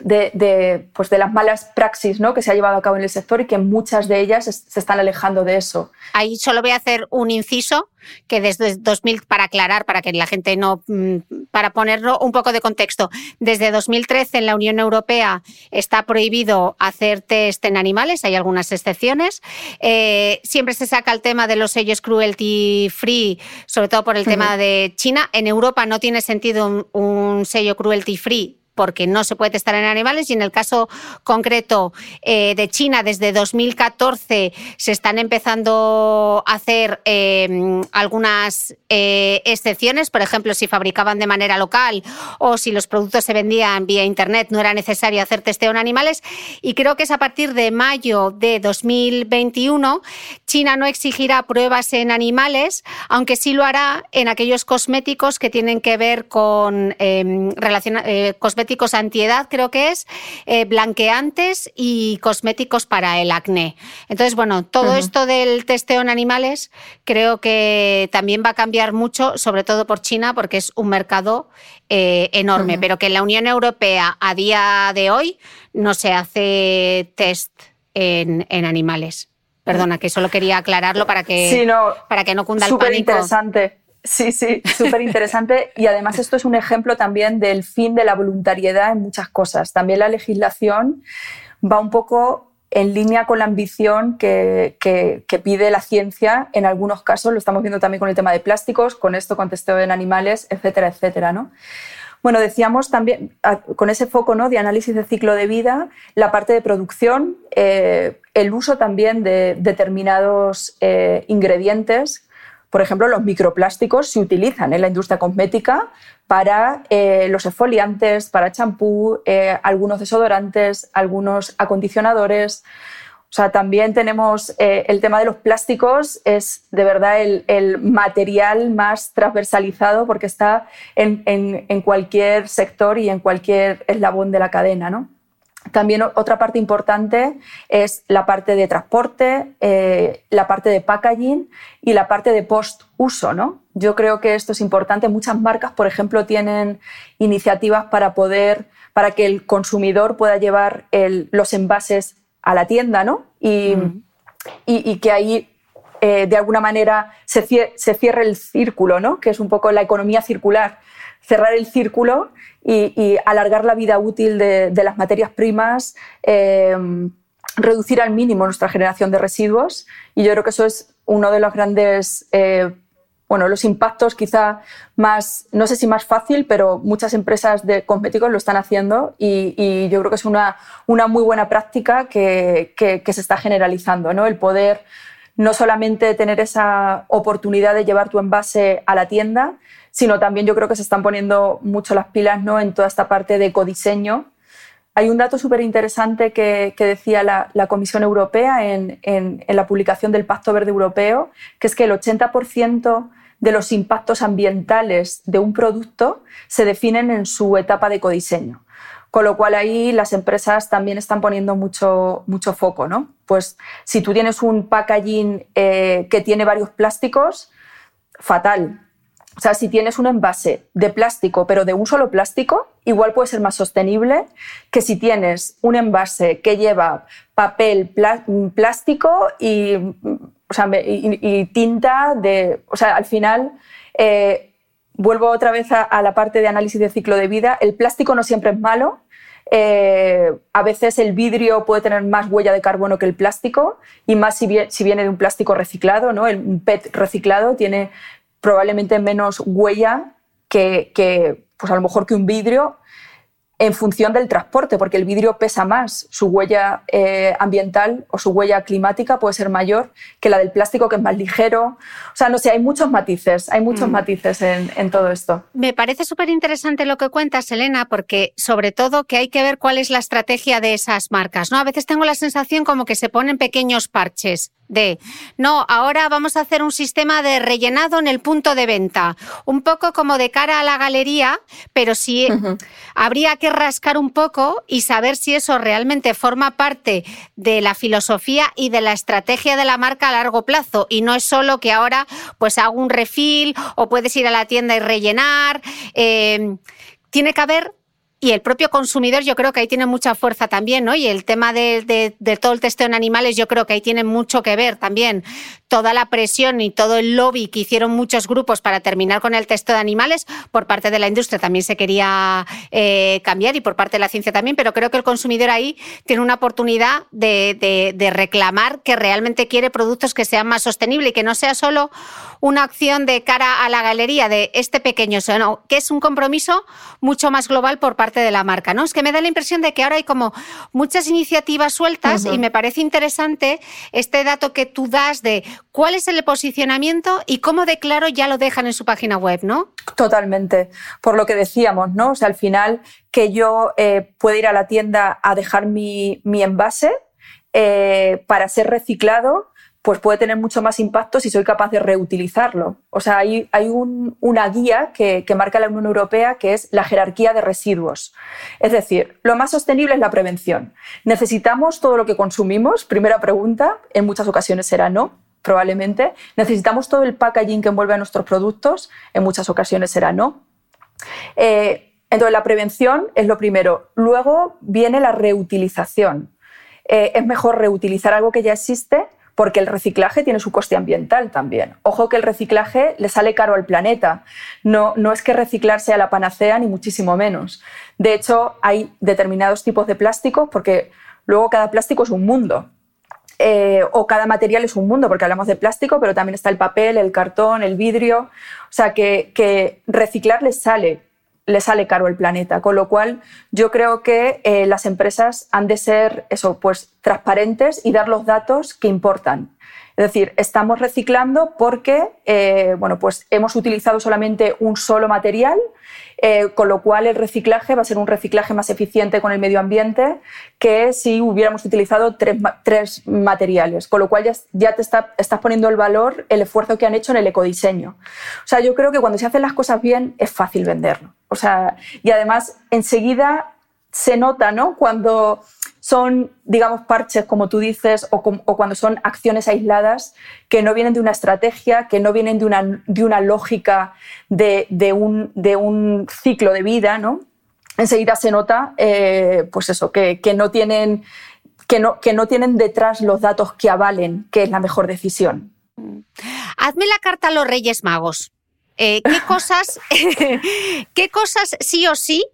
de, pues de las malas praxis ¿no? que se ha llevado a cabo en el sector y que muchas de ellas se están alejando de eso. Ahí solo voy a hacer un inciso que desde 2000, para aclarar, para que la gente no, mm, para ponerlo un poco de contexto, desde 2013 en la Unión Europea está prohibido hacer test en animales, hay algunas excepciones. Eh, siempre se saca el tema de los sellos cruelty free, sobre todo por el tema de China. En Europa no tiene sentido un sello cruelty free porque no se puede testar en animales y en el caso concreto eh, de China desde 2014 se están empezando a hacer em, algunas eh, excepciones, por ejemplo, si fabricaban de manera local o si los productos se vendían vía Internet no era necesario hacer testeo en animales. Y creo que es a partir de mayo de 2021 China no exigirá pruebas en animales, aunque sí lo hará en aquellos cosméticos que tienen que ver con eh, cosméticos cosméticos antiedad, creo que es, eh, blanqueantes y cosméticos para el acné. Entonces, bueno, todo esto del testeo en animales creo que también va a cambiar mucho, sobre todo por China, porque es un mercado eh, enorme, pero que en la Unión Europea a día de hoy no se hace test en, animales. Perdona, que solo quería aclararlo para que, no, para que no cunda el pánico. interesante. Sí, sí, súper interesante. y además esto es un ejemplo también del fin de la voluntariedad en muchas cosas. También la legislación va un poco en línea con la ambición que, pide la ciencia en algunos casos. Lo estamos viendo también con el tema de plásticos, con esto, con testeo en animales, etcétera, etcétera. ¿no? Bueno, decíamos también, con ese foco ¿no? de análisis de ciclo de vida, la parte de producción, eh, el uso también de determinados eh, ingredientes por ejemplo, los microplásticos se utilizan en la industria cosmética para eh, los esfoliantes, para champú, eh, algunos desodorantes, algunos acondicionadores. O sea, también tenemos eh, el tema de los plásticos, es de verdad el, material más transversalizado porque está en, en, cualquier sector y en cualquier eslabón de la cadena. ¿no? También otra parte importante es la parte de transporte, eh, la parte de packaging y la parte de post-uso. ¿no? Yo creo que esto es importante. Muchas marcas, por ejemplo, tienen iniciativas para poder, para que el consumidor pueda llevar los envases a la tienda, ¿no? Y, que ahí eh, de alguna manera se, cierre el círculo, ¿no? Que es un poco la economía circular cerrar el círculo y, alargar la vida útil de, las materias primas, em, reducir al mínimo nuestra generación de residuos. Y yo creo que eso es uno de los grandes, eh, bueno, los impactos quizá más, no sé si más fácil, pero muchas empresas de cosméticos lo están haciendo y, yo creo que es una, una muy buena práctica que, que, se está generalizando, ¿no? El poder no solamente tener esa oportunidad de llevar tu envase a la tienda, sino también yo creo que se están poniendo mucho las pilas ¿no? en toda esta parte de ecodiseño. Hay un dato súper interesante que, decía la, Comisión Europea en, en, la publicación del Pacto Verde Europeo, que es que el 80% de los impactos ambientales de un producto se definen en su etapa de ecodiseño. Con lo cual ahí las empresas también están poniendo mucho, mucho foco. ¿no? Pues si tú tienes un packaging eh, que tiene varios plásticos, fatal. O sea, si tienes un envase de plástico, pero de un solo plástico, igual puede ser más sostenible que si tienes un envase que lleva papel, plástico y, tinta de... O sea, al final, eh, vuelvo otra vez a, la parte de análisis de ciclo de vida. El plástico no siempre es malo. Eh, a veces el vidrio puede tener más huella de carbono que el plástico y más si, viene de un plástico reciclado, ¿no? El PET reciclado tiene probablemente menos huella que, que, pues a lo mejor que un vidrio en función del transporte, porque el vidrio pesa más, su huella eh, ambiental o su huella climática puede ser mayor que la del plástico, que es más ligero. O sea, no sé, hay muchos matices, hay muchos mm. matices en, en, todo esto. Me parece súper interesante lo que cuentas, Elena, porque sobre todo que hay que ver cuál es la estrategia de esas marcas. ¿no? A veces tengo la sensación como que se ponen pequeños parches de, no, ahora vamos a hacer un sistema de rellenado en el punto de venta, un poco como de cara a la galería, pero sí habría que rascar un poco y saber si eso realmente forma parte de la filosofía y de la estrategia de la marca a largo plazo. Y no es solo que ahora pues hago un refil o puedes ir a la tienda y rellenar. Eh, tiene que haber y el propio consumidor yo creo que ahí tiene mucha fuerza también, ¿no? Y el tema de, todo el testeo en animales yo creo que ahí tiene mucho que ver también. Toda la presión y todo el lobby que hicieron muchos grupos para terminar con el testeo de animales por parte de la industria también se quería eh, cambiar y por parte de la ciencia también, pero creo que el consumidor ahí tiene una oportunidad de, de reclamar que realmente quiere productos que sean más sostenibles y que no sea solo una acción de cara a la galería de este pequeño, sino que es un compromiso mucho más global por parte de la marca, ¿no? Es que me da la impresión de que ahora hay como muchas iniciativas sueltas y me parece interesante este dato que tú das de cuál es el posicionamiento y cómo de claro ya lo dejan en su página web, ¿no? Totalmente. Por lo que decíamos, ¿no? O sea, al final que yo eh, pueda ir a la tienda a dejar mi, envase eh, para ser reciclado, pues puede tener mucho más impacto si soy capaz de reutilizarlo. O sea, hay, una guía que, marca la Unión Europea que es la jerarquía de residuos. Es decir, lo más sostenible es la prevención. ¿Necesitamos todo lo que consumimos? Primera pregunta, en muchas ocasiones será no, probablemente. ¿Necesitamos todo el packaging que envuelve a nuestros productos? En muchas ocasiones será no. Eh, entonces, la prevención es lo primero. Luego viene la reutilización. Eh, es mejor reutilizar algo que ya existe porque el reciclaje tiene su coste ambiental también. Ojo que el reciclaje le sale caro al planeta. No, no es que reciclar sea la panacea, ni muchísimo menos. De hecho, hay determinados tipos de plásticos porque luego cada plástico es un mundo. Eh, o cada material es un mundo, porque hablamos de plástico, pero también está el papel, el cartón, el vidrio. O sea, que, que reciclar les sale le sale caro el planeta. Con lo cual, yo creo que eh, las empresas han de ser eso, pues, transparentes y dar los datos que importan. Es decir, estamos reciclando porque eh, bueno, pues hemos utilizado solamente un solo material, eh, con lo cual el reciclaje va a ser un reciclaje más eficiente con el medio ambiente que si hubiéramos utilizado tres, materiales. Con lo cual ya, te estás poniendo el valor, el esfuerzo que han hecho en el ecodiseño. O sea, yo creo que cuando se hacen las cosas bien es fácil venderlo. O sea, y además enseguida se nota, ¿no? Cuando son, digamos, parches, como tú dices, o, cuando son acciones aisladas que no vienen de una estrategia, que no vienen de una, de una lógica de, un, de, un, ciclo de vida, ¿no? Enseguida se nota, eh, pues eso, que, no tienen, que, no, que no tienen detrás los datos que avalen que es la mejor decisión. Hazme la carta a los Reyes Magos. Eh, ¿qué, cosas, ¿Qué cosas sí o sí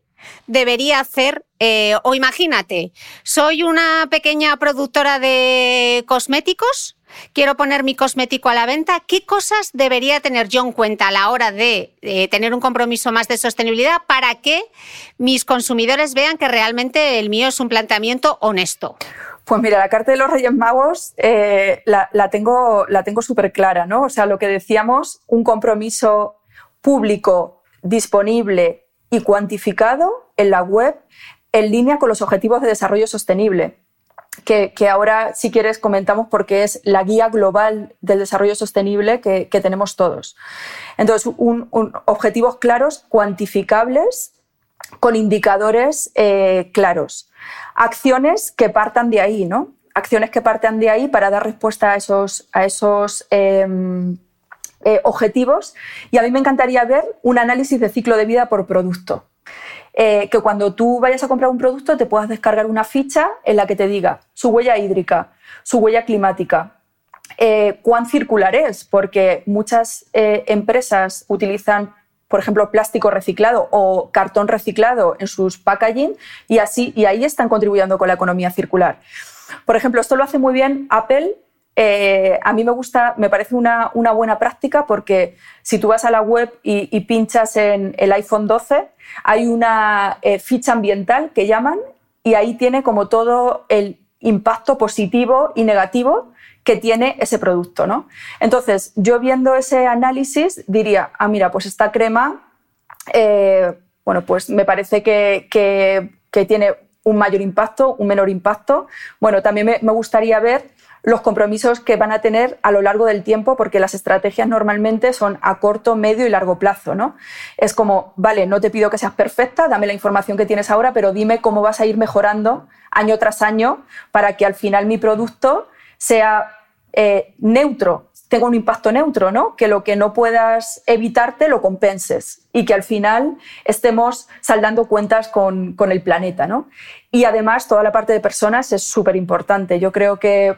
debería hacer, eh, o imagínate, soy una pequeña productora de cosméticos, quiero poner mi cosmético a la venta, ¿qué cosas debería tener yo en cuenta a la hora de tener un compromiso más de sostenibilidad para que mis consumidores vean que realmente el mío es un planteamiento honesto? Pues mira, la carta de los Reyes Magos eh, la, tengo, la tengo súper clara, ¿no? O sea, lo que decíamos, un compromiso público, disponible y cuantificado en la web en línea con los objetivos de desarrollo sostenible. Que, ahora, si quieres, comentamos porque es la guía global del desarrollo sostenible que, tenemos todos. Entonces, objetivos claros, cuantificables, con indicadores eh, claros. Acciones que partan de ahí, ¿no? Acciones que partan de ahí para dar respuesta a esos, a esos em, eh, objetivos. Y a mí me encantaría ver un análisis de ciclo de vida por producto. Eh, que cuando tú vayas a comprar un producto te puedas descargar una ficha en la que te diga su huella hídrica, su huella climática, eh, cuán circular es, porque muchas empresas utilizan por ejemplo, plástico reciclado o cartón reciclado en sus packaging y así y ahí están contribuyendo con la economía circular. Por ejemplo, esto lo hace muy bien Apple eh, a mí me gusta, me parece una, buena práctica porque si tú vas a la web y, pinchas en el iPhone 12, hay una eh, ficha ambiental que llaman y ahí tiene como todo el impacto positivo y negativo que tiene ese producto. ¿no? Entonces, yo viendo ese análisis diría, ah, mira, pues esta crema, eh, bueno, pues me parece que, tiene un mayor impacto, un menor impacto. Bueno, también me gustaría ver los compromisos que van a tener a lo largo del tiempo, porque las estrategias normalmente son a corto, medio y largo plazo. ¿no? Es como, vale, no te pido que seas perfecta, dame la información que tienes ahora, pero dime cómo vas a ir mejorando año tras año para que al final mi producto sea eh, neutro, tenga un impacto neutro, ¿no? Que lo que no puedas evitarte lo compenses y que al final estemos saldando cuentas con, con el planeta, ¿no? Y además toda la parte de personas es súper importante. Yo creo que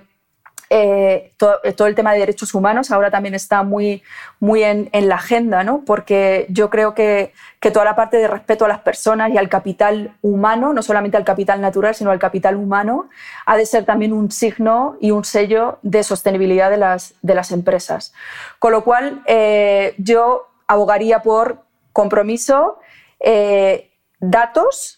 eh, eh, todo, el tema de derechos humanos ahora también está muy, muy en, la agenda, ¿no? porque yo creo que, toda la parte de respeto a las personas y al capital humano, no solamente al capital natural, sino al capital humano, ha de ser también un signo y un sello de sostenibilidad de las, de las empresas. Con lo cual, eh, yo abogaría por compromiso, datos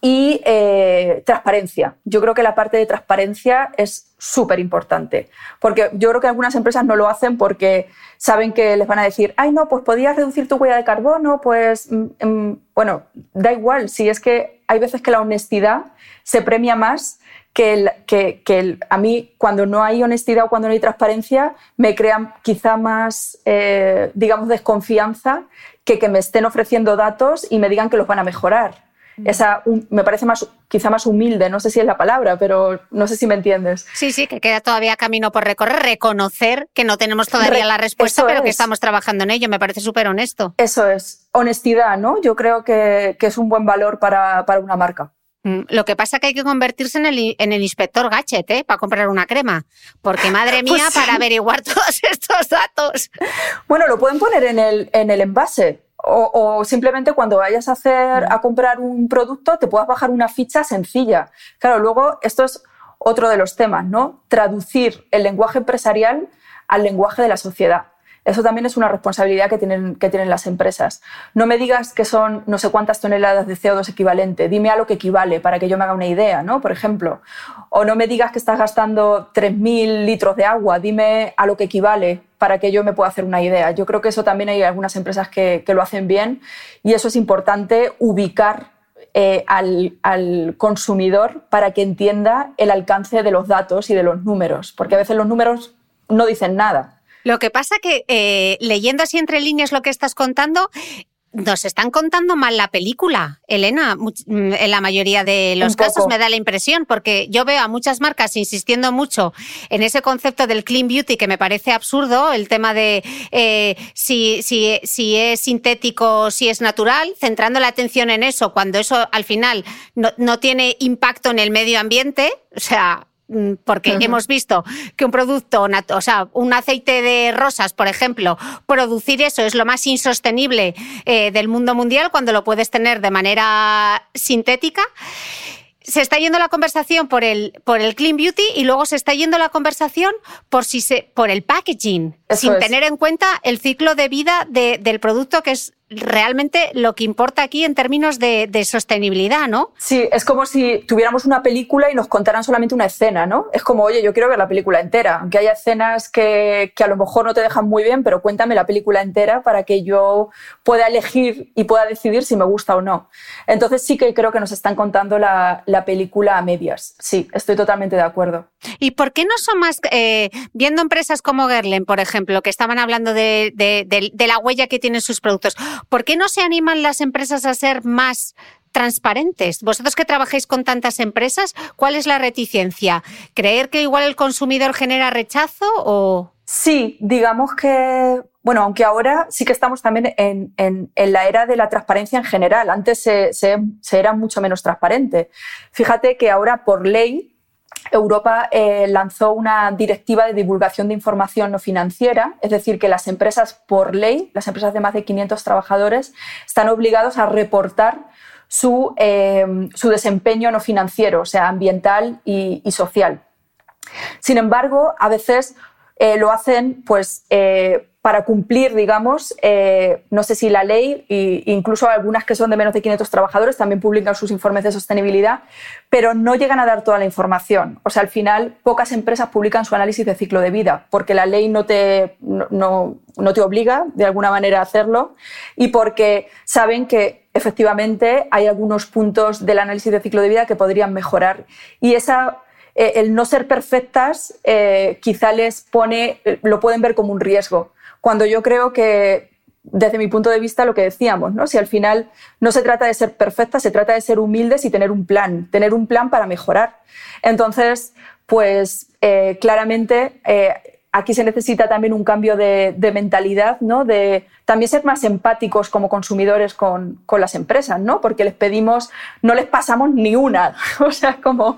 y eh, transparencia. Yo creo que la parte de transparencia es súper importante, porque yo creo que algunas empresas no lo hacen porque saben que les van a decir, ay, no, pues podías reducir tu huella de carbono, pues, mm, mm, bueno, da igual, si es que hay veces que la honestidad se premia más que, el, que, a mí cuando no hay honestidad o cuando no hay transparencia me crean quizá más, eh, digamos, desconfianza que que me estén ofreciendo datos y me digan que los van a mejorar esa me parece más quizá más humilde, no sé si es la palabra, pero no sé si me entiendes. Sí, sí, que queda todavía camino por recorrer, reconocer que no tenemos todavía la respuesta, pero que estamos trabajando en ello, me parece súper honesto. Eso es, honestidad, ¿no? Yo creo que, es un buen valor para, una marca. Mm, lo que pasa es que hay que convertirse en el, en el inspector gadget ¿eh? para comprar una crema. Porque madre pues mía, para averiguar todos estos datos. Bueno, lo pueden poner en el, en el envase. O, simplemente cuando vayas a hacer a comprar un producto te puedas bajar una ficha sencilla. Claro, luego esto es otro de los temas, ¿no? Traducir el lenguaje empresarial al lenguaje de la sociedad. Eso también es una responsabilidad que tienen, que tienen las empresas. No me digas que son no sé cuántas toneladas de CO2 equivalente, dime a lo que equivale para que yo me haga una idea, ¿no? Por ejemplo. O no me digas que estás gastando 3.000 litros de agua, dime a lo que equivale para que yo me pueda hacer una idea. Yo creo que eso también hay algunas empresas que, lo hacen bien y eso es importante ubicar eh, al, al, consumidor para que entienda el alcance de los datos y de los números, porque a veces los números no dicen nada. Lo que pasa que eh, leyendo así entre líneas lo que estás contando, nos están contando mal la película, Elena, mm, en la mayoría de los casos me da la impresión, porque yo veo a muchas marcas insistiendo mucho en ese concepto del clean beauty que me parece absurdo, el tema de eh, si, si, si, es sintético, si es natural, centrando la atención en eso, cuando eso al final no, no tiene impacto en el medio ambiente, o sea, Mm, porque hemos visto que un producto, o sea, un aceite de rosas, por ejemplo, producir eso es lo más insostenible eh, del mundo mundial cuando lo puedes tener de manera sintética. Se está yendo la conversación por el, por el clean beauty y luego se está yendo la conversación por, si se, por el packaging, sin tener en cuenta el ciclo de vida del producto que es realmente lo que importa aquí en términos de, sostenibilidad, ¿no? Sí, es como si tuviéramos una película y nos contaran solamente una escena, ¿no? Es como, oye, yo quiero ver la película entera, aunque haya escenas que, que a lo mejor no te dejan muy bien, pero cuéntame la película entera para que yo pueda elegir y pueda decidir si me gusta o no. Entonces sí que creo que nos están contando la, la película a medias. Sí, estoy totalmente de acuerdo. ¿Y por qué no son más, eh, viendo empresas como Gerlen, por ejemplo, que estaban hablando de, de, la huella que tienen sus productos, ¿por qué no se animan las empresas a ser más transparentes. Vosotros que trabajáis con tantas empresas, ¿cuál es la reticencia? ¿Creer que igual el consumidor genera rechazo o...? Sí, digamos que, bueno, aunque ahora sí que estamos también en, en, la era de la transparencia en general. Antes se, se, se, era mucho menos transparente. Fíjate que ahora por ley Europa eh, lanzó una directiva de divulgación de información no financiera, es decir, que las empresas por ley, las empresas de más de 500 trabajadores, están obligados a reportar su, eh, desempeño no financiero, o sea, ambiental y, social. Sin embargo, a veces eh, lo hacen pues, para cumplir, digamos, eh, no sé si la ley, e incluso algunas que son de menos de 500 trabajadores también publican sus informes de sostenibilidad, pero no llegan a dar toda la información. O sea, al final, pocas empresas publican su análisis de ciclo de vida, porque la ley no te, no, no te obliga de alguna manera a hacerlo y porque saben que efectivamente hay algunos puntos del análisis de ciclo de vida que podrían mejorar. Y esa eh, el no ser perfectas eh, quizá les pone, lo pueden ver como un riesgo cuando yo creo que desde mi punto de vista lo que decíamos, ¿no? Si al final no se trata de ser perfecta, se trata de ser humildes y tener un plan, tener un plan para mejorar. Entonces, pues eh, claramente eh, aquí se necesita también un cambio de, mentalidad, ¿no? De también ser más empáticos como consumidores con, las empresas, ¿no? Porque les pedimos, no les pasamos ni una. o sea, como,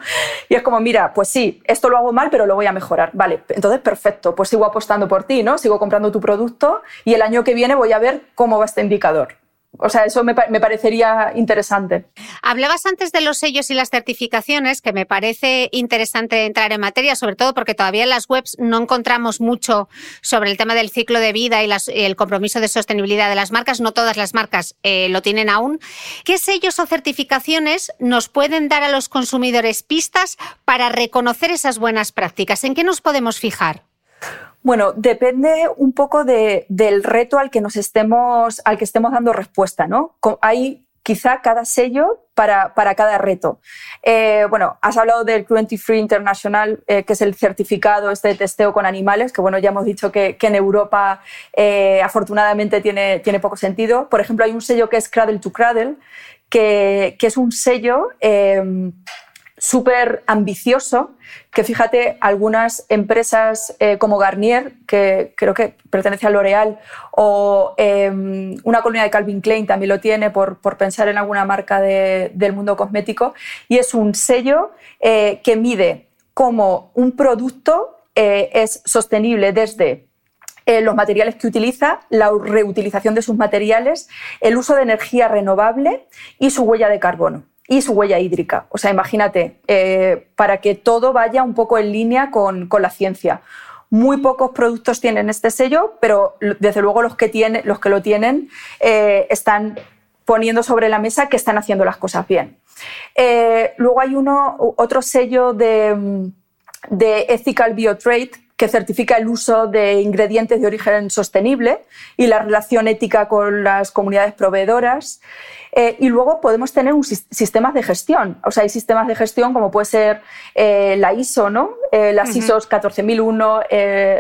y es como, mira, pues sí, esto lo hago mal, pero lo voy a mejorar. Vale, entonces perfecto, pues sigo apostando por ti, ¿no? Sigo comprando tu producto y el año que viene voy a ver cómo va este indicador. O sea, eso me, parecería interesante. Hablabas antes de los sellos y las certificaciones, que me parece interesante entrar en materia, sobre todo porque todavía en las webs no encontramos mucho sobre el tema del ciclo de vida y, el compromiso de sostenibilidad de las marcas. No todas las marcas eh, lo tienen aún. ¿Qué sellos o certificaciones nos pueden dar a los consumidores pistas para reconocer esas buenas prácticas? ¿En qué nos podemos fijar? Bueno, depende un poco del reto al que nos estemos, al que estemos dando respuesta, ¿no? Hay quizá cada sello para, cada reto. Eh, bueno, has hablado del Cruelty Free International, eh, que es el certificado este de testeo con animales, que bueno, ya hemos dicho que, en Europa eh, afortunadamente tiene, tiene poco sentido. Por ejemplo, hay un sello que es Cradle to Cradle, que, que es un sello súper ambicioso, que fíjate, algunas empresas eh, como Garnier, que creo que pertenece a L'Oreal, o em, una colonia de Calvin Klein también lo tiene por, pensar en alguna marca del mundo cosmético, y es un sello eh, que mide cómo un producto eh, es sostenible desde los materiales que utiliza, la reutilización de sus materiales, el uso de energía renovable y su huella de carbono y su huella hídrica. O sea, imagínate, eh, para que todo vaya un poco en línea con, la ciencia. Muy pocos productos tienen este sello, pero desde luego los que, los que lo tienen eh, están poniendo sobre la mesa que están haciendo las cosas bien. Eh, luego hay uno, otro sello de, de Ethical Biotrade que certifica el uso de ingredientes de origen sostenible y la relación ética con las comunidades proveedoras. Eh, y luego podemos tener un sistemas de gestión. O sea, hay sistemas de gestión como puede ser eh, la ISO, ¿no? Eh, las ISO 14001.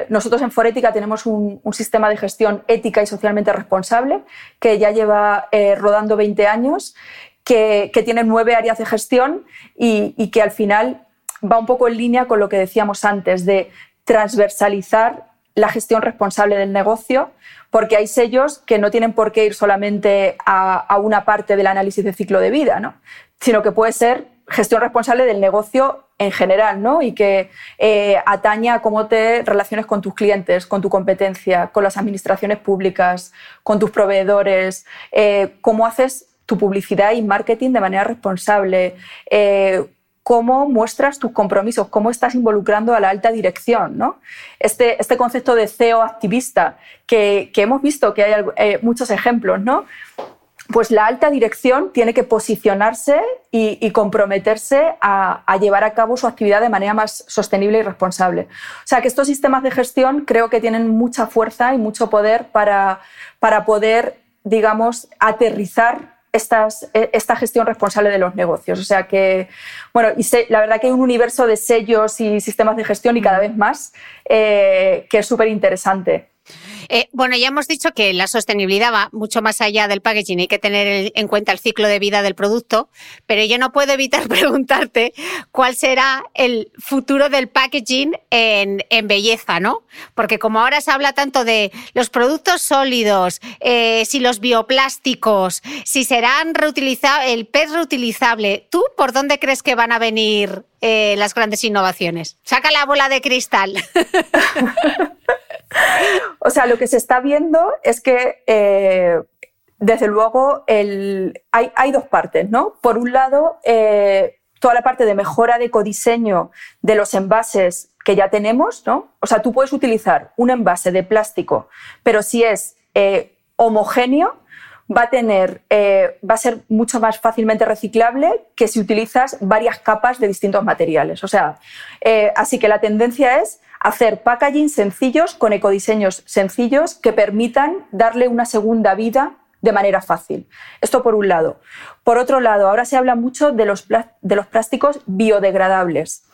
nosotros en Forética tenemos un, sistema de gestión ética y socialmente responsable que ya lleva rodando 20 años, que, tiene nueve áreas de gestión y, y que al final va un poco en línea con lo que decíamos antes de transversalizar la gestión responsable del negocio porque hay sellos que no tienen por qué ir solamente a, una parte del análisis de ciclo de vida, ¿no? sino que puede ser gestión responsable del negocio en general ¿no? y que eh, atañe a cómo te relaciones con tus clientes, con tu competencia, con las administraciones públicas, con tus proveedores, eh, cómo haces tu publicidad y marketing de manera responsable, eh, cómo muestras tus compromisos, cómo estás involucrando a la alta dirección. ¿no? Este, este concepto de CEO activista, que, hemos visto que hay eh, muchos ejemplos, ¿no? pues la alta dirección tiene que posicionarse y, comprometerse a, llevar a cabo su actividad de manera más sostenible y responsable. O sea que estos sistemas de gestión creo que tienen mucha fuerza y mucho poder para, para poder, digamos, aterrizar estas, e, esta gestión responsable de los negocios. O sea que, bueno, y la verdad que hay un universo de sellos y sistemas de gestión y cada vez más eh, que es súper interesante. Eh, bueno, ya hemos dicho que la sostenibilidad va mucho más allá del packaging, hay que tener en cuenta el ciclo de vida del producto, pero yo no puedo evitar preguntarte cuál será el futuro del packaging en, belleza, ¿no? Porque como ahora se habla tanto de los productos sólidos, eh, si los bioplásticos, si serán reutilizables, el PET reutilizable, ¿tú por dónde crees que van a venir eh, las grandes innovaciones? Saca la bola de cristal. o sea, lo que se está viendo es que, eh, desde luego, hay, dos partes, ¿no? Por un lado, eh, toda la parte de mejora de ecodiseño de los envases que ya tenemos, ¿no? O sea, tú puedes utilizar un envase de plástico, pero si es eh, homogéneo, va a, tener, va a ser mucho más fácilmente reciclable que si utilizas varias capas de distintos materiales. O sea, así que la tendencia es hacer packaging sencillos con ecodiseños sencillos que permitan darle una segunda vida de manera fácil. Esto por un lado. Por otro lado, ahora se habla mucho de los, de los plásticos biodegradables.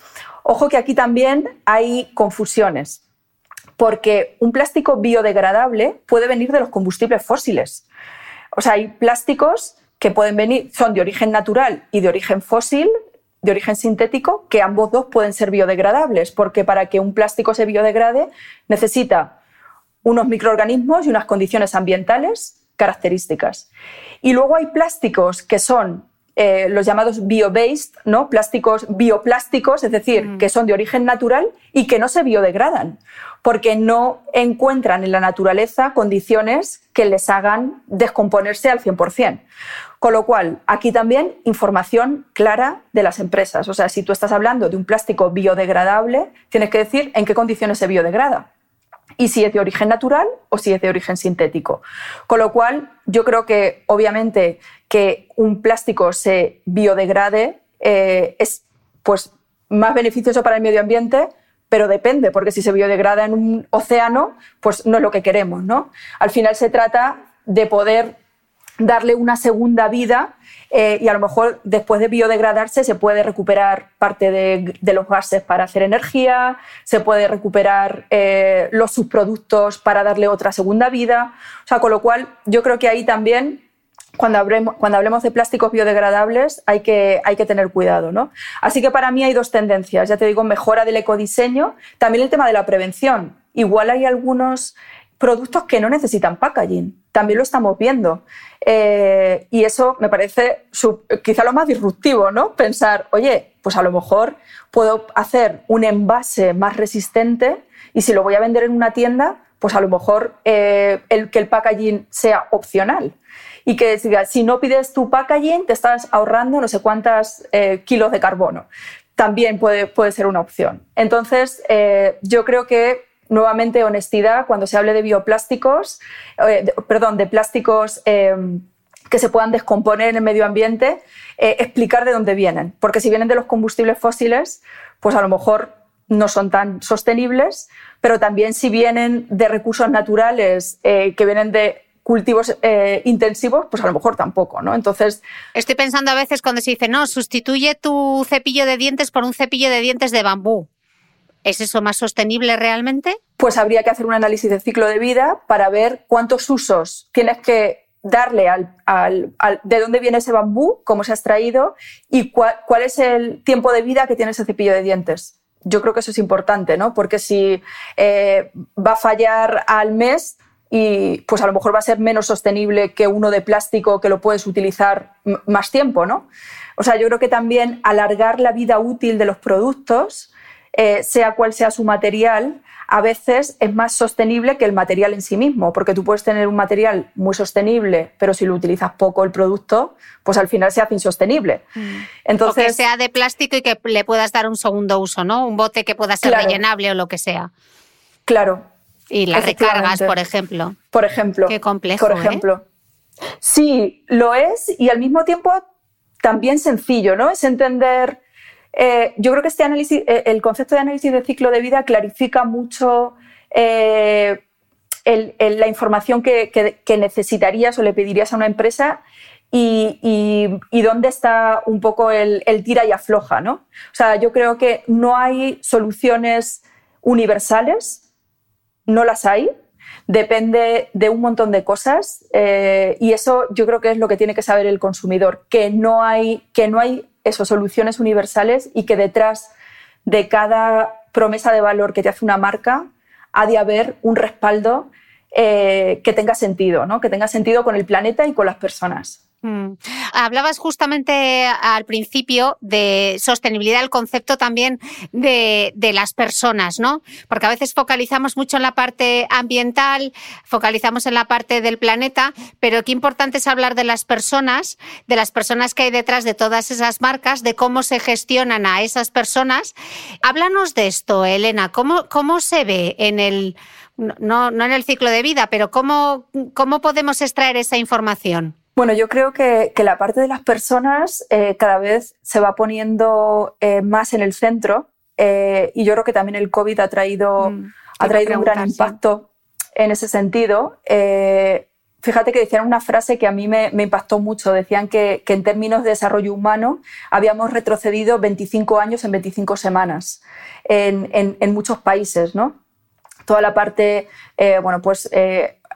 Ojo que aquí también hay confusiones, porque un plástico biodegradable puede venir de los combustibles fósiles. O sea, hay plásticos que pueden venir, son de origen natural y de origen fósil, de origen sintético, que ambos dos pueden ser biodegradables, porque para que un plástico se biodegrade necesita unos microorganismos y unas condiciones ambientales características. Y luego hay plásticos que son eh, los llamados bio-based, ¿no? plásticos bioplásticos, es decir, mm. que son de origen natural y que no se biodegradan, porque no encuentran en la naturaleza condiciones que les hagan descomponerse al 100%. Con lo cual, aquí también información clara de las empresas. O sea, si tú estás hablando de un plástico biodegradable, tienes que decir en qué condiciones se biodegrada y si es de origen natural o si es de origen sintético. Con lo cual, yo creo que obviamente que un plástico se biodegrade eh, es pues, más beneficioso para el medio ambiente, pero depende, porque si se biodegrada en un océano, pues no es lo que queremos. ¿no? Al final se trata de poder darle una segunda vida eh, y a lo mejor después de biodegradarse se puede recuperar parte de, los gases para hacer energía, se puede recuperar eh, los subproductos para darle otra segunda vida. O sea, con lo cual yo creo que ahí también cuando hablemos, cuando hablemos, de plásticos biodegradables hay que, hay que tener cuidado. ¿no? Así que para mí hay dos tendencias. Ya te digo, mejora del ecodiseño, también el tema de la prevención. Igual hay algunos productos que no necesitan packaging. También lo estamos viendo. Eh, y eso me parece quizá lo más disruptivo, ¿no? Pensar, oye, pues a lo mejor puedo hacer un envase más resistente y si lo voy a vender en una tienda, pues a lo mejor eh, el, que el packaging sea opcional. Y que si no pides tu packaging, te estás ahorrando no sé cuántos eh, kilos de carbono. También puede, puede ser una opción. Entonces, yo creo que nuevamente honestidad cuando se hable de bioplásticos, eh, perdón, de plásticos eh, que se puedan descomponer en el medio ambiente, eh, explicar de dónde vienen. Porque si vienen de los combustibles fósiles, pues a lo mejor no son tan sostenibles, pero también si vienen de recursos naturales que vienen de cultivos intensivos, pues a lo mejor tampoco, ¿no? Entonces... Estoy pensando a veces cuando se dice, no, sustituye tu cepillo de dientes por un cepillo de dientes de bambú. ¿Es eso más sostenible realmente? Pues habría que hacer un análisis de ciclo de vida para ver cuántos usos tienes que darle al, de dónde viene ese bambú, cómo se ha extraído y cuál, es el tiempo de vida que tiene ese cepillo de dientes. Yo creo que eso es importante, ¿no? Porque si eh, va a fallar al mes, y pues a lo mejor va a ser menos sostenible que uno de plástico que lo puedes utilizar más tiempo, ¿no? O sea, yo creo que también alargar la vida útil de los productos eh, sea cual sea su material, a veces es más sostenible que el material en sí mismo, porque tú puedes tener un material muy sostenible, pero si lo utilizas poco el producto, pues al final se hace insostenible. Mm. Entonces, o que sea de plástico y que le puedas dar un segundo uso, ¿no? Un bote que pueda ser rellenable o lo que sea. Claro. Y las recargas, por ejemplo. Por ejemplo. Qué complejo. Por ¿eh? ejemplo. Sí, lo es y al mismo tiempo también sencillo, ¿no? Es entender eh, yo creo que este análisis, eh, el concepto de análisis de ciclo de vida clarifica mucho eh, la información que, necesitarías o le pedirías a una empresa y, dónde está un poco el, tira y afloja. ¿no? O sea, yo creo que no hay soluciones universales, no las hay, depende de un montón de cosas y eso yo creo que es lo que tiene que saber el consumidor, que no hay, que no hay esas soluciones universales y que detrás de cada promesa de valor que te hace una marca ha de haber un respaldo eh, que tenga sentido, ¿no? que tenga sentido con el planeta y con las personas. Mm. Hablabas justamente al principio de sostenibilidad, el concepto también de, las personas, ¿no? Porque a veces focalizamos mucho en la parte ambiental, focalizamos en la parte del planeta, pero qué importante es hablar de las personas, de las personas que hay detrás de todas esas marcas, de cómo se gestionan a esas personas. Háblanos de esto, Elena, ¿cómo, cómo se ve en el, no, no en el ciclo de vida, pero cómo, cómo podemos extraer esa información? Bueno, yo creo que, la parte de las personas eh, cada vez se va poniendo eh, más en el centro eh, y yo creo que también el COVID ha traído, mm, ha traído un gran impacto en ese sentido. fíjate que decían una frase que a mí me, impactó mucho. Decían que, en términos de desarrollo humano habíamos retrocedido 25 años en 25 semanas en, en muchos países, ¿no? Toda la parte, bueno, pues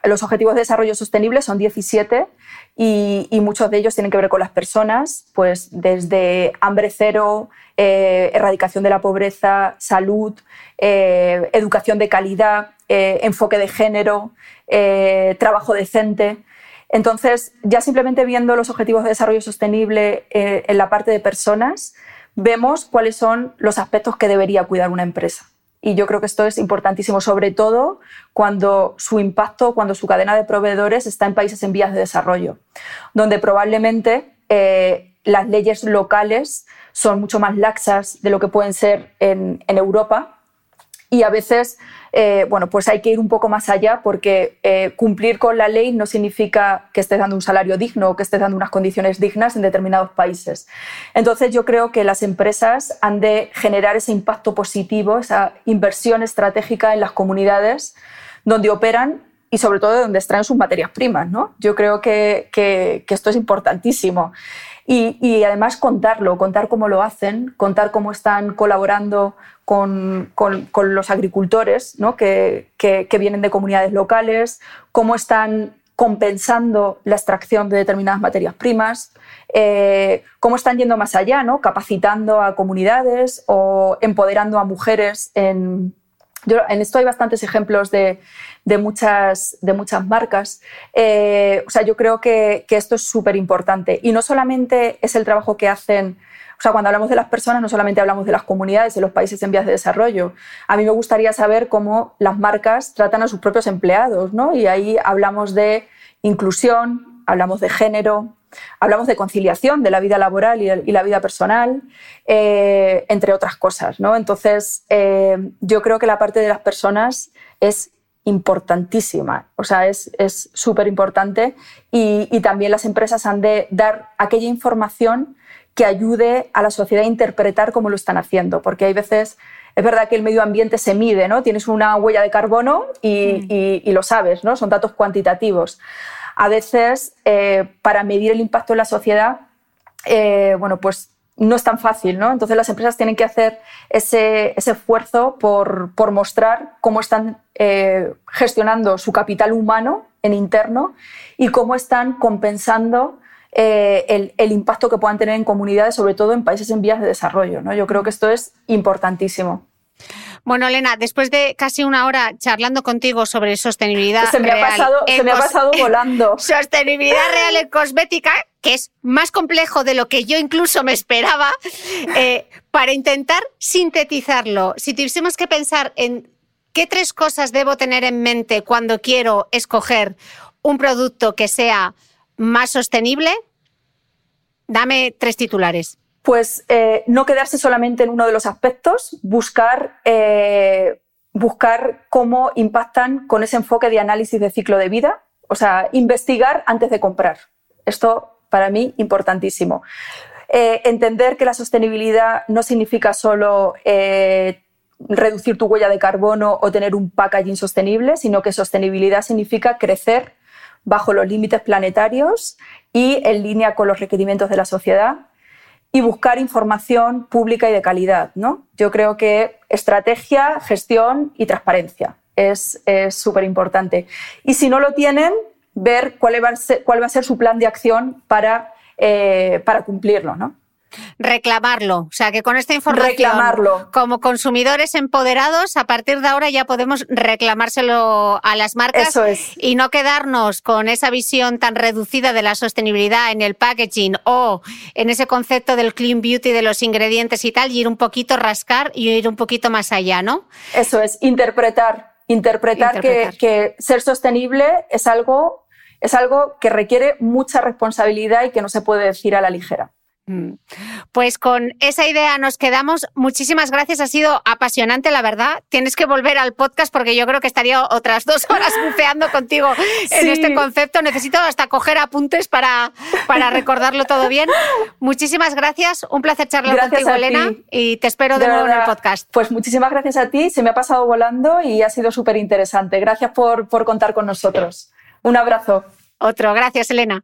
los objetivos de desarrollo sostenible son 17 y, muchos de ellos tienen que ver con las personas, pues desde hambre cero, eh, erradicación de la pobreza, salud, eh, educación de calidad, eh, enfoque de género, trabajo decente. Entonces, ya simplemente viendo los objetivos de desarrollo sostenible en la parte de personas, vemos cuáles son los aspectos que debería cuidar una empresa. Y yo creo que esto es importantísimo, sobre todo cuando su impacto, cuando su cadena de proveedores está en países en vías de desarrollo, donde probablemente eh, las leyes locales son mucho más laxas de lo que pueden ser en Europa y a veces eh, bueno, pues hay que ir un poco más allá porque eh, cumplir con la ley no significa que estés dando un salario digno o que estés dando unas condiciones dignas en determinados países. Entonces yo creo que las empresas han de generar ese impacto positivo, esa inversión estratégica en las comunidades donde operan y sobre todo de donde extraen sus materias primas. ¿no? Yo creo que, que esto es importantísimo. Y, además contarlo, contar cómo lo hacen, contar cómo están colaborando con, los agricultores ¿no? que, vienen de comunidades locales, cómo están compensando la extracción de determinadas materias primas, eh, cómo están yendo más allá, ¿no? capacitando a comunidades o empoderando a mujeres en, en esto hay bastantes ejemplos de, muchas, de muchas marcas. Eh, o sea, yo creo que, esto es súper importante. Y no solamente es el trabajo que hacen, o sea, cuando hablamos de las personas, no solamente hablamos de las comunidades, de los países en vías de desarrollo. A mí me gustaría saber cómo las marcas tratan a sus propios empleados, ¿no? Y ahí hablamos de inclusión, hablamos de género, Hablamos de conciliación de la vida laboral y, la vida personal, eh, entre otras cosas. ¿no? Entonces, eh, yo creo que la parte de las personas es importantísima, o sea, es súper importante y, también las empresas han de dar aquella información que ayude a la sociedad a interpretar cómo lo están haciendo, porque hay veces es verdad que el medio ambiente se mide, ¿no? Tienes una huella de carbono y, mm. y, lo sabes, ¿no? Son datos cuantitativos a veces eh, para medir el impacto en la sociedad, eh, bueno, pues no es tan fácil, ¿no? Entonces las empresas tienen que hacer ese, esfuerzo por, mostrar cómo están eh, gestionando su capital humano en interno y cómo están compensando el, el, impacto que puedan tener en comunidades, sobre todo en países en vías de desarrollo. ¿no? Yo creo que esto es importantísimo. Bueno, Elena, después de casi una hora charlando contigo sobre sostenibilidad se me real ha pasado, se me ha pasado volando. Sostenibilidad real en cosmética, que es más complejo de lo que yo incluso me esperaba, eh, para intentar sintetizarlo. Si tuviésemos que pensar en qué tres cosas debo tener en mente cuando quiero escoger un producto que sea más sostenible, dame tres titulares. Pues eh, no quedarse solamente en uno de los aspectos, buscar, eh, buscar cómo impactan con ese enfoque de análisis de ciclo de vida, o sea, investigar antes de comprar. Esto para mí importantísimo. Eh, entender que la sostenibilidad no significa solo reducir tu huella de carbono o tener un packaging sostenible, sino que sostenibilidad significa crecer bajo los límites planetarios y en línea con los requerimientos de la sociedad y buscar información pública y de calidad. ¿no? Yo creo que estrategia, gestión y transparencia es súper importante. Y si no lo tienen, ver cuál va a ser, cuál va a ser su plan de acción para, eh, para cumplirlo. ¿no? Reclamarlo. O sea, que con esta información, Reclamarlo. como consumidores empoderados, a partir de ahora ya podemos reclamárselo a las marcas Eso es. y no quedarnos con esa visión tan reducida de la sostenibilidad en el packaging o en ese concepto del clean beauty de los ingredientes y tal, y ir un poquito rascar y ir un poquito más allá, ¿no? Eso es, interpretar. Interpretar, Interpretar. Que, que ser sostenible es algo, es algo que requiere mucha responsabilidad y que no se puede decir a la ligera. Mm. Pues con esa idea nos quedamos. Muchísimas gracias, ha sido apasionante, la verdad. Tienes que volver al podcast porque yo creo que estaría otras dos horas buceando contigo en este concepto. Necesito hasta coger apuntes para, para recordarlo todo bien. Muchísimas gracias, un placer charlar Gracias contigo, Elena, ti. y te espero de, De nuevo en el podcast. Pues muchísimas gracias a ti, se me ha pasado volando y ha sido súper interesante. Gracias por, por contar con nosotros. Un abrazo. Otro, gracias, Elena.